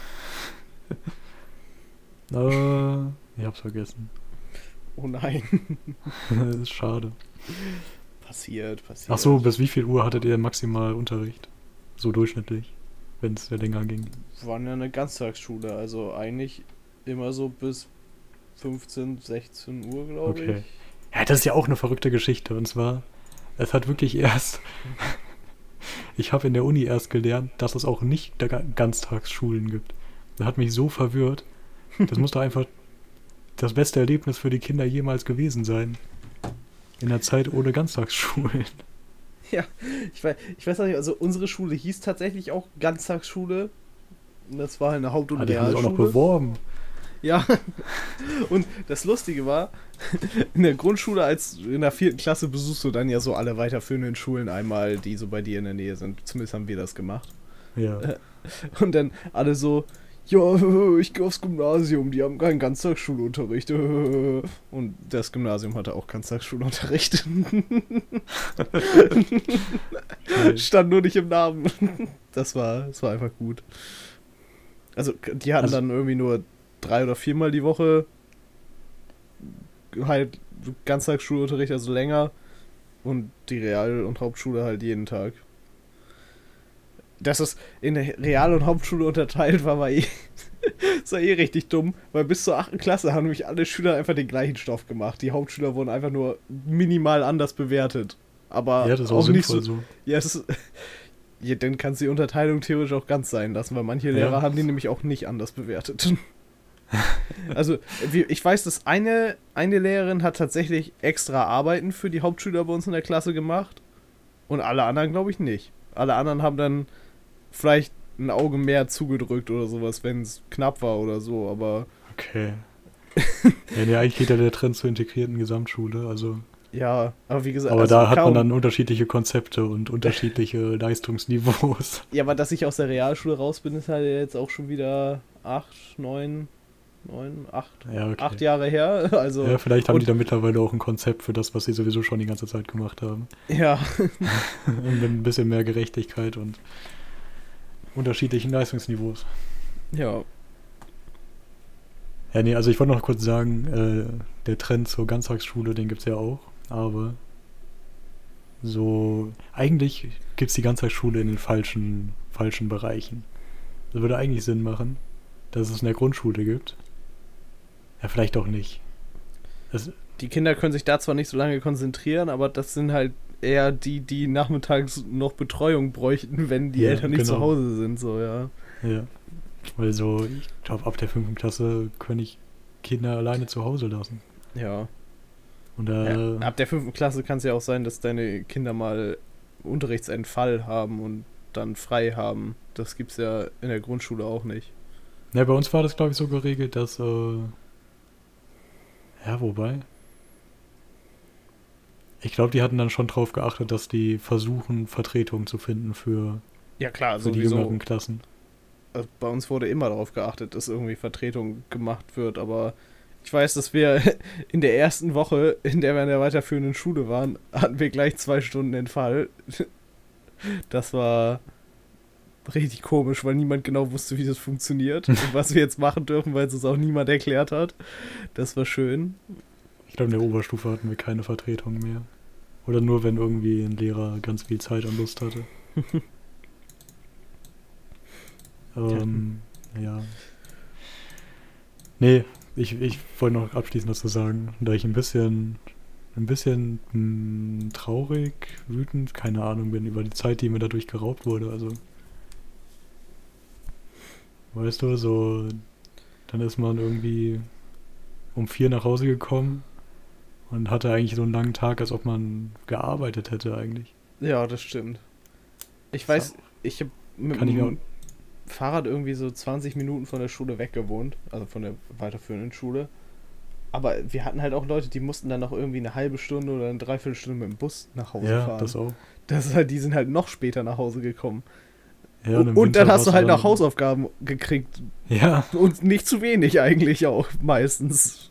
äh, ich hab's vergessen. Oh nein. das ist schade. Passiert, passiert. Ach so, bis wie viel Uhr hattet ihr maximal Unterricht? So durchschnittlich, wenn es ja länger ging. Wir waren ja eine Ganztagsschule, also eigentlich immer so bis 15, 16 Uhr, glaube Okay. ich. Ja, das ist ja auch eine verrückte Geschichte. Und zwar, es hat wirklich erst. ich habe in der Uni erst gelernt, dass es auch nicht Ganztagsschulen gibt. Das hat mich so verwirrt. Das muss doch einfach das beste Erlebnis für die Kinder jemals gewesen sein. In der Zeit ohne Ganztagsschulen. Ich weiß, ich weiß nicht, also unsere Schule hieß tatsächlich auch Ganztagsschule. Und Das war halt eine Haupt- und Ah, die haben auch noch beworben. Ja, und das Lustige war, in der Grundschule, als in der vierten Klasse besuchst du dann ja so alle weiterführenden Schulen einmal, die so bei dir in der Nähe sind. Zumindest haben wir das gemacht. Ja. Und dann alle so, ja, ich gehe aufs Gymnasium, die haben keinen Ganztagsschulunterricht. Und das Gymnasium hatte auch Ganztagsschulunterricht. Stand nur nicht im Namen. Das war, das war einfach gut. Also, die hatten Also- dann irgendwie nur drei oder viermal die Woche halt Ganztagsschulunterricht, also länger. Und die Real- und Hauptschule halt jeden Tag. Dass es in Real- und Hauptschule unterteilt war, war eh, das war eh richtig dumm, weil bis zur 8. Klasse haben nämlich alle Schüler einfach den gleichen Stoff gemacht. Die Hauptschüler wurden einfach nur minimal anders bewertet. Aber ja, das ist auch, auch nicht so, so. ja, es ist, ja, dann kannst du die Unterteilung theoretisch auch ganz sein lassen, weil manche Ja. Lehrer haben die nämlich auch nicht anders bewertet. also, ich weiß, dass eine, eine Lehrerin hat tatsächlich extra Arbeiten für die Hauptschüler bei uns in der Klasse gemacht und alle anderen glaube ich nicht. Alle anderen haben dann vielleicht ein Auge mehr zugedrückt oder sowas, wenn es knapp war oder so, aber Okay. ja, nee, eigentlich geht ja der Trend zur integrierten Gesamtschule. Also, ja, aber wie gesagt, aber also da hat man dann unterschiedliche Konzepte und unterschiedliche Leistungsniveaus. Ja, aber dass ich aus der Realschule raus bin, ist halt jetzt auch schon wieder acht, neun, neun, acht, Ja, okay. acht Jahre her. Also, Ja, vielleicht haben und- die da mittlerweile auch ein Konzept für das, was sie sowieso schon die ganze Zeit gemacht haben. ja. Mit ein bisschen mehr Gerechtigkeit und unterschiedlichen Leistungsniveaus. Ja. Ja, nee, also ich wollte noch kurz sagen, äh, der Trend zur Ganztagsschule, den gibt es ja auch, aber so, eigentlich gibt es die Ganztagsschule in den falschen, falschen Bereichen. Das würde eigentlich Sinn machen, dass es in der Grundschule gibt. Ja, vielleicht auch nicht. Das, Die Kinder können sich da zwar nicht so lange konzentrieren, aber das sind halt eher die, die nachmittags noch Betreuung bräuchten, wenn die Ja, Eltern nicht zu genau. Hause sind, so, ja. ja. Weil so, ich glaube, ab der fünften Klasse können ich Kinder alleine zu Hause lassen. Ja. Und da, ja. Ab der fünften Klasse kann es ja auch sein, dass deine Kinder mal Unterrichtsentfall haben und dann frei haben. Das gibt's ja in der Grundschule auch nicht. Ja, bei uns war das, glaube ich, so geregelt, dass. Äh, ja, wobei. Ich glaube, die hatten dann schon drauf geachtet, dass die versuchen, Vertretungen zu finden für, ja, klar, für die jüngeren Klassen. Also bei uns wurde immer darauf geachtet, dass irgendwie Vertretung gemacht wird, aber ich weiß, dass wir in der ersten Woche, in der wir in der weiterführenden Schule waren, hatten wir gleich zwei Stunden Entfall. Das war richtig komisch, weil niemand genau wusste, wie das funktioniert und was wir jetzt machen dürfen, weil es uns auch niemand erklärt hat. Das war schön. Ich glaube, in der Oberstufe hatten wir keine Vertretung mehr. Oder nur, wenn irgendwie ein Lehrer ganz viel Zeit und Lust hatte. ähm, ja. Nee, ich, ich wollte noch abschließend dazu sagen, da ich ein bisschen, ein bisschen mh, hm, traurig, wütend, keine Ahnung bin über die Zeit, die mir dadurch geraubt wurde. Also, weißt du, so, dann ist man irgendwie um vier nach Hause gekommen und hatte eigentlich so einen langen Tag, als ob man gearbeitet hätte eigentlich. Ja, das stimmt. Ich weiß, ich habe mit Kann dem Fahrrad irgendwie so 20 Minuten von der Schule weg gewohnt, also von der weiterführenden Schule. Aber wir hatten halt auch Leute, die mussten dann noch irgendwie eine halbe Stunde oder eine Dreiviertelstunde mit dem Bus nach Hause ja, fahren. das auch. Das halt, die sind halt noch später nach Hause gekommen. Ja, und, und dann hast du halt noch Hausaufgaben gekriegt. Ja. Und nicht zu wenig eigentlich auch, meistens.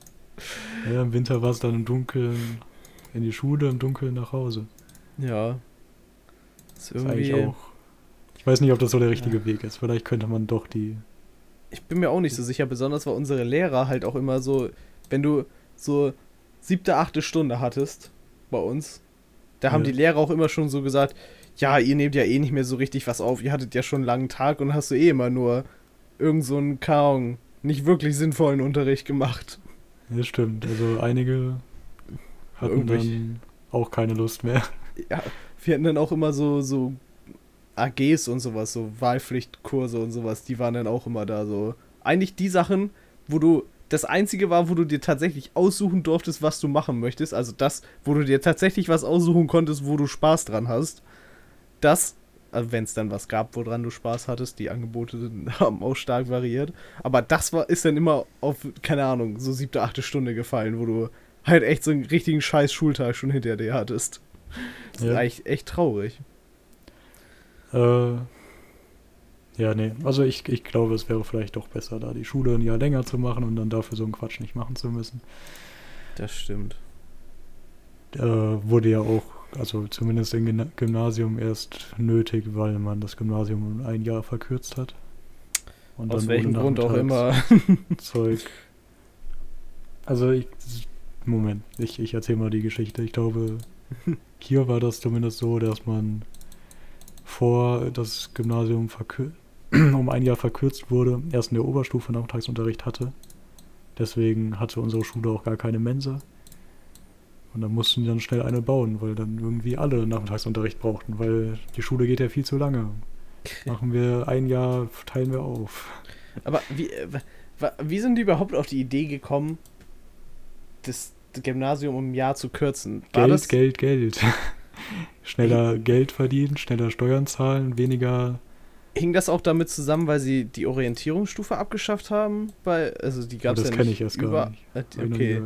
Ja, im Winter war es dann im Dunkeln in die Schule, im Dunkeln nach Hause. Ja. Das ist, irgendwie... ist eigentlich auch. Ich weiß nicht, ob das so der richtige ja. Weg ist. Vielleicht könnte man doch die. Ich bin mir auch nicht so sicher, besonders weil unsere Lehrer halt auch immer so, wenn du so siebte, achte Stunde hattest bei uns, da haben ja. die Lehrer auch immer schon so gesagt, ja, ihr nehmt ja eh nicht mehr so richtig was auf, ihr hattet ja schon einen langen Tag und hast du eh immer nur irgend so einen Kaum, nicht wirklich sinnvollen Unterricht gemacht. Ja, stimmt. Also einige hatten Irgendwelche. dann auch keine Lust mehr. Ja, wir hatten dann auch immer so, so AGs und sowas, so Wahlpflichtkurse und sowas, die waren dann auch immer da so. Eigentlich die Sachen, wo du das einzige war, wo du dir tatsächlich aussuchen durftest, was du machen möchtest. Also das, wo du dir tatsächlich was aussuchen konntest, wo du Spaß dran hast. Das, wenn es dann was gab, woran du Spaß hattest, die Angebote haben auch stark variiert. Aber das war, ist dann immer auf, keine Ahnung, so siebte, achte Stunde gefallen, wo du halt echt so einen richtigen scheiß Schultag schon hinter dir hattest. Das ja. ist eigentlich echt traurig. Äh, ja, nee. Also ich, ich glaube, es wäre vielleicht doch besser, da die Schule ein Jahr länger zu machen und dann dafür so einen Quatsch nicht machen zu müssen. Das stimmt. Äh, wurde ja auch, also zumindest im Gymnasium erst nötig, weil man das Gymnasium um ein Jahr verkürzt hat. Und Aus welchem Grund auch immer. Zeug. Also ich, Moment, ich, ich erzähle mal die Geschichte. Ich glaube, hier war das zumindest so, dass man vor das Gymnasium um ein Jahr verkürzt wurde, erst in der Oberstufe Nachmittagsunterricht hatte. Deswegen hatte unsere Schule auch gar keine Mensa. Und dann mussten die dann schnell eine bauen, weil dann irgendwie alle Nachmittagsunterricht brauchten, weil die Schule geht ja viel zu lange. Machen wir ein Jahr, teilen wir auf. Aber wie, äh, wie sind die überhaupt auf die Idee gekommen, das Gymnasium um ein Jahr zu kürzen? War Geld, Geld, Geld. schneller Geld verdienen, schneller Steuern zahlen, weniger. Hing das auch damit zusammen, weil sie die Orientierungsstufe abgeschafft haben? Weil, also die gab es ja nicht. Das kenne ich erst über, gar nicht. Äh, okay.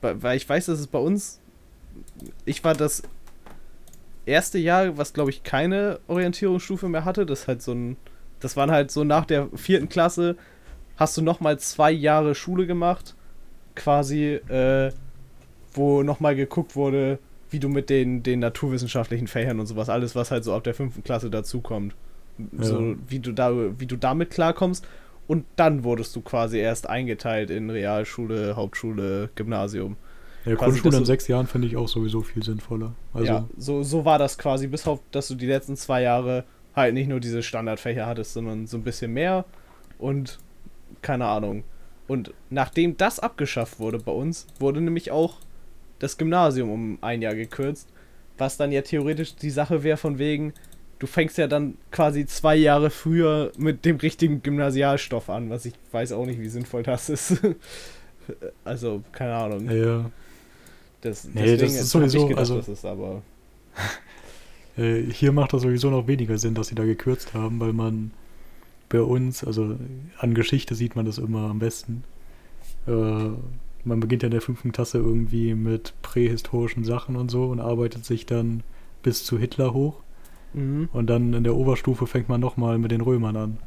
Weil, ich weiß, dass es bei uns. Ich war das erste Jahr, was glaube ich keine Orientierungsstufe mehr hatte. Das halt so ein. Das waren halt so nach der vierten Klasse hast du nochmal zwei Jahre Schule gemacht. Quasi, äh, wo nochmal geguckt wurde, wie du mit den, den naturwissenschaftlichen Fächern und sowas, alles, was halt so ab der fünften Klasse dazukommt. Ja. So, wie du da, wie du damit klarkommst. Und dann wurdest du quasi erst eingeteilt in Realschule, Hauptschule, Gymnasium. Ja, Grundschule in sechs Jahren finde ich auch sowieso viel sinnvoller. Also ja, so, so war das quasi, bis auf, dass du die letzten zwei Jahre halt nicht nur diese Standardfächer hattest, sondern so ein bisschen mehr und keine Ahnung. Und nachdem das abgeschafft wurde bei uns, wurde nämlich auch das Gymnasium um ein Jahr gekürzt, was dann ja theoretisch die Sache wäre von wegen, du fängst ja dann quasi zwei Jahre früher mit dem richtigen Gymnasialstoff an, was ich weiß auch nicht, wie sinnvoll das ist. also, keine Ahnung. Ja. Das, Nee, das ist sowieso- gedacht, also- das ist aber. Äh, hier macht das sowieso noch weniger Sinn, dass sie da gekürzt haben, weil man bei uns, also an Geschichte sieht man das immer am besten. Äh, man beginnt ja in der fünften Klasse irgendwie mit prähistorischen Sachen und so und arbeitet sich dann bis zu Hitler hoch. Mhm. Und dann in der Oberstufe fängt man nochmal mit den Römern an.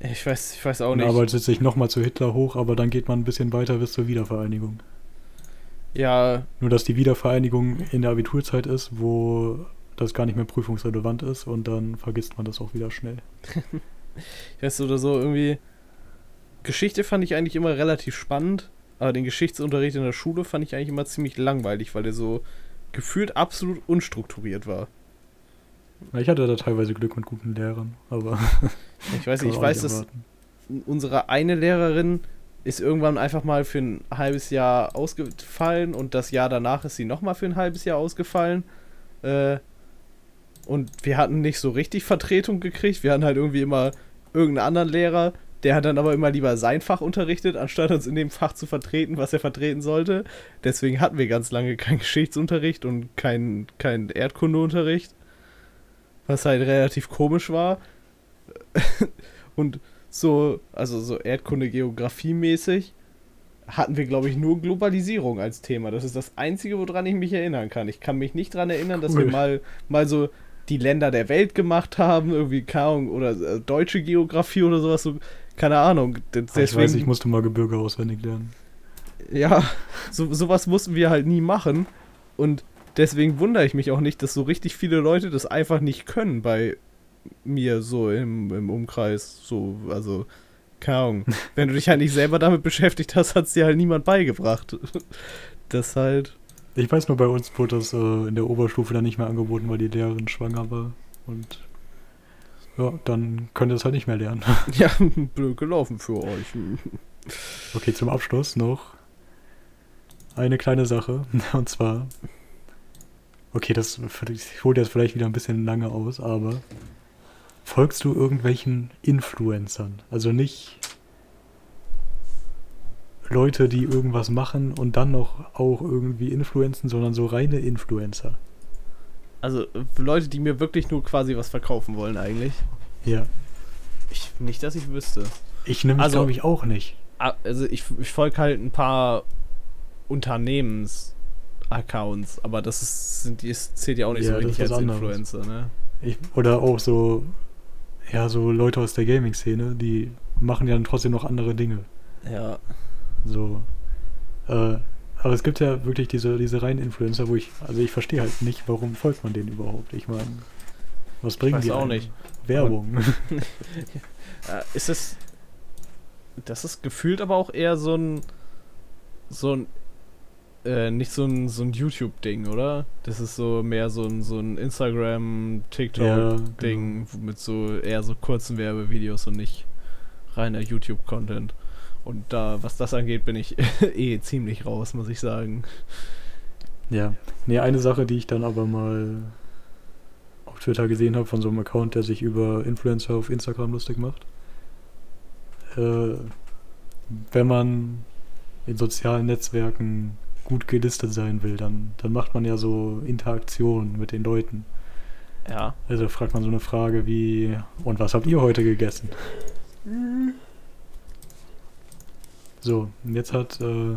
Ich weiß, ich weiß auch nicht. arbeitet sich nochmal zu Hitler hoch, aber dann geht man ein bisschen weiter bis zur Wiedervereinigung. Ja, Nur, dass die Wiedervereinigung in der Abiturzeit ist, wo das gar nicht mehr prüfungsrelevant ist und dann vergisst man das auch wieder schnell. ich weiß oder so, irgendwie. Geschichte fand ich eigentlich immer relativ spannend, aber den Geschichtsunterricht in der Schule fand ich eigentlich immer ziemlich langweilig, weil der so gefühlt absolut unstrukturiert war. Ich hatte da teilweise Glück mit guten Lehrern, aber Ich weiß nicht, ich weiß, dass unsere eine Lehrerin ist irgendwann einfach mal für ein halbes Jahr ausgefallen und das Jahr danach ist sie nochmal für ein halbes Jahr ausgefallen. Äh, und wir hatten nicht so richtig Vertretung gekriegt. Wir hatten halt irgendwie immer irgendeinen anderen Lehrer, der hat dann aber immer lieber sein Fach unterrichtet, anstatt uns in dem Fach zu vertreten, was er vertreten sollte. Deswegen hatten wir ganz lange keinen Geschichtsunterricht und keinen kein Erdkundeunterricht. Was halt relativ komisch war. und so, also so Erdkunde, Geografie mäßig, hatten wir, glaube ich, nur Globalisierung als Thema. Das ist das Einzige, woran ich mich erinnern kann. Ich kann mich nicht daran erinnern, dass wir Cool. mal, mal so die Länder der Welt gemacht haben, irgendwie, keine Ahnung, oder äh, deutsche Geografie oder sowas, so, keine Ahnung. D- Ah, ich weiß, ich Deswegen, musste mal Gebirge auswendig lernen. ja, so, sowas mussten wir halt nie machen. Und deswegen wundere ich mich auch nicht, dass so richtig viele Leute das einfach nicht können bei mir so im, im Umkreis. So, also, keine Ahnung. Wenn du dich halt nicht selber damit beschäftigt hast, hat es dir halt niemand beigebracht. Das halt. Ich weiß nur, bei uns wurde das äh, in der Oberstufe dann nicht mehr angeboten, weil die Lehrerin schwanger war. Und ja, dann könnt ihr es halt nicht mehr lernen. Ja, blöd gelaufen für euch. Okay, zum Abschluss noch eine kleine Sache. Und zwar, okay, das ich hole jetzt vielleicht wieder ein bisschen lange aus, aber folgst du irgendwelchen Influencern? Also nicht Leute, die irgendwas machen und dann noch auch irgendwie influenzen, sondern so reine Influencer. Also, Leute, die mir wirklich nur quasi was verkaufen wollen, eigentlich. Ja. Ich, nicht, dass ich wüsste. Ich nehme es, Also- glaube ich, auch nicht. Also, ich, ich folge halt ein paar Unternehmens-Accounts, aber das ist, sind, die- zählt ja auch nicht Ja, so richtig als. Influencer, ne? Ich, oder auch so, ja, so Leute aus der Gaming-Szene, die machen ja dann trotzdem noch andere Dinge. Ja. So. Äh, aber es gibt ja wirklich diese, diese reinen Influencer, wo ich, also ich verstehe halt nicht, warum folgt man denen überhaupt. Ich meine, was bringen weiß die auch einem? nicht. Werbung. Ist es. Das ist gefühlt aber auch eher so ein. So ein. Äh, nicht so ein, so ein YouTube-Ding, oder? Das ist so mehr so ein, so ein Instagram, Ja, TikTok-Ding mit so eher so kurzen Werbevideos und nicht reiner YouTube-Content. Und da, was das angeht, bin ich eh ziemlich raus, muss ich sagen. Ja. Nee, eine Sache, die ich dann aber mal auf Twitter gesehen habe von so einem Account, der sich über Influencer auf Instagram lustig macht. Äh, wenn man in sozialen Netzwerken gut gelistet sein will, dann, dann macht man ja so Interaktionen mit den Leuten. Ja. Also fragt man so eine Frage wie, und was habt ihr heute gegessen? So, und jetzt hat, äh,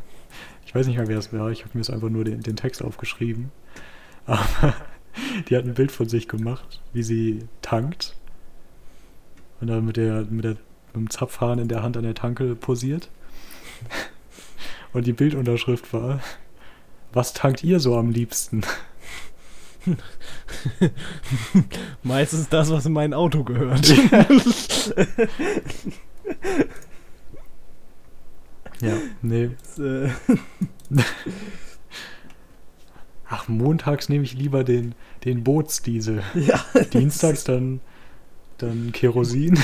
ich weiß nicht mehr, wer es war, ich habe mir jetzt einfach nur den, den Text aufgeschrieben. Aber die hat ein Bild von sich gemacht, wie sie tankt. Und dann mit der, mit der, mit dem Zapfhahn in der Hand an der Tanke posiert. Und die Bildunterschrift war, was tankt ihr so am liebsten? Meistens das, was in mein Auto gehört. Ja, nee. Äh, Ach, montags nehme ich lieber den, den Bootsdiesel. ja. Dienstags dann, dann Kerosin.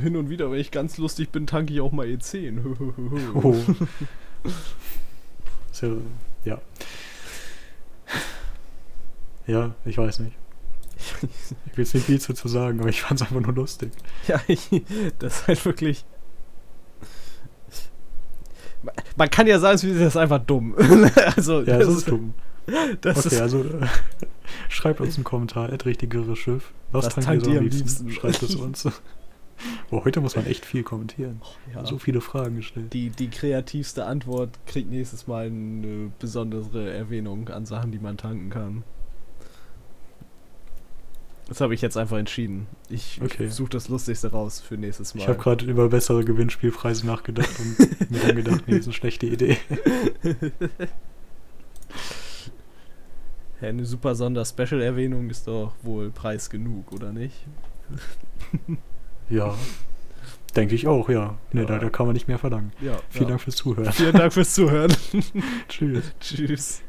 Hin und wieder, wenn ich ganz lustig bin, tanke ich auch mal E10. Oh. So, ja. Ja, ich weiß nicht. Ich will jetzt nicht viel zu, zu sagen, aber ich fand es einfach nur lustig. Ja, ich, das ist halt wirklich. Man kann ja sagen, es ist einfach dumm. also, Ja, das, ist dumm. Das okay, ist, also äh, schreibt uns einen Kommentar, richtigeres Schiff. Was, Was tankt tankt ihr so am liebsten? liebsten? Schreibt es uns. Boah, heute muss man echt viel kommentieren. ja, So viele Fragen gestellt. die, die kreativste Antwort kriegt nächstes Mal eine besondere Erwähnung an Sachen, die man tanken kann. Das habe ich jetzt einfach entschieden. Ich Okay. suche das Lustigste raus für nächstes Mal. Ich habe gerade über bessere Gewinnspielpreise nachgedacht und mir dann gedacht, nee, ist eine schlechte Idee. Ja, eine super Sonder-Special-Erwähnung ist doch wohl Preis genug, oder nicht? Ja, denke ich auch, ja. Nee, Ja. da, da kann man nicht mehr verlangen. Ja. Vielen ja. Dank fürs Zuhören. Vielen Dank fürs Zuhören. Tschüss. Tschüss.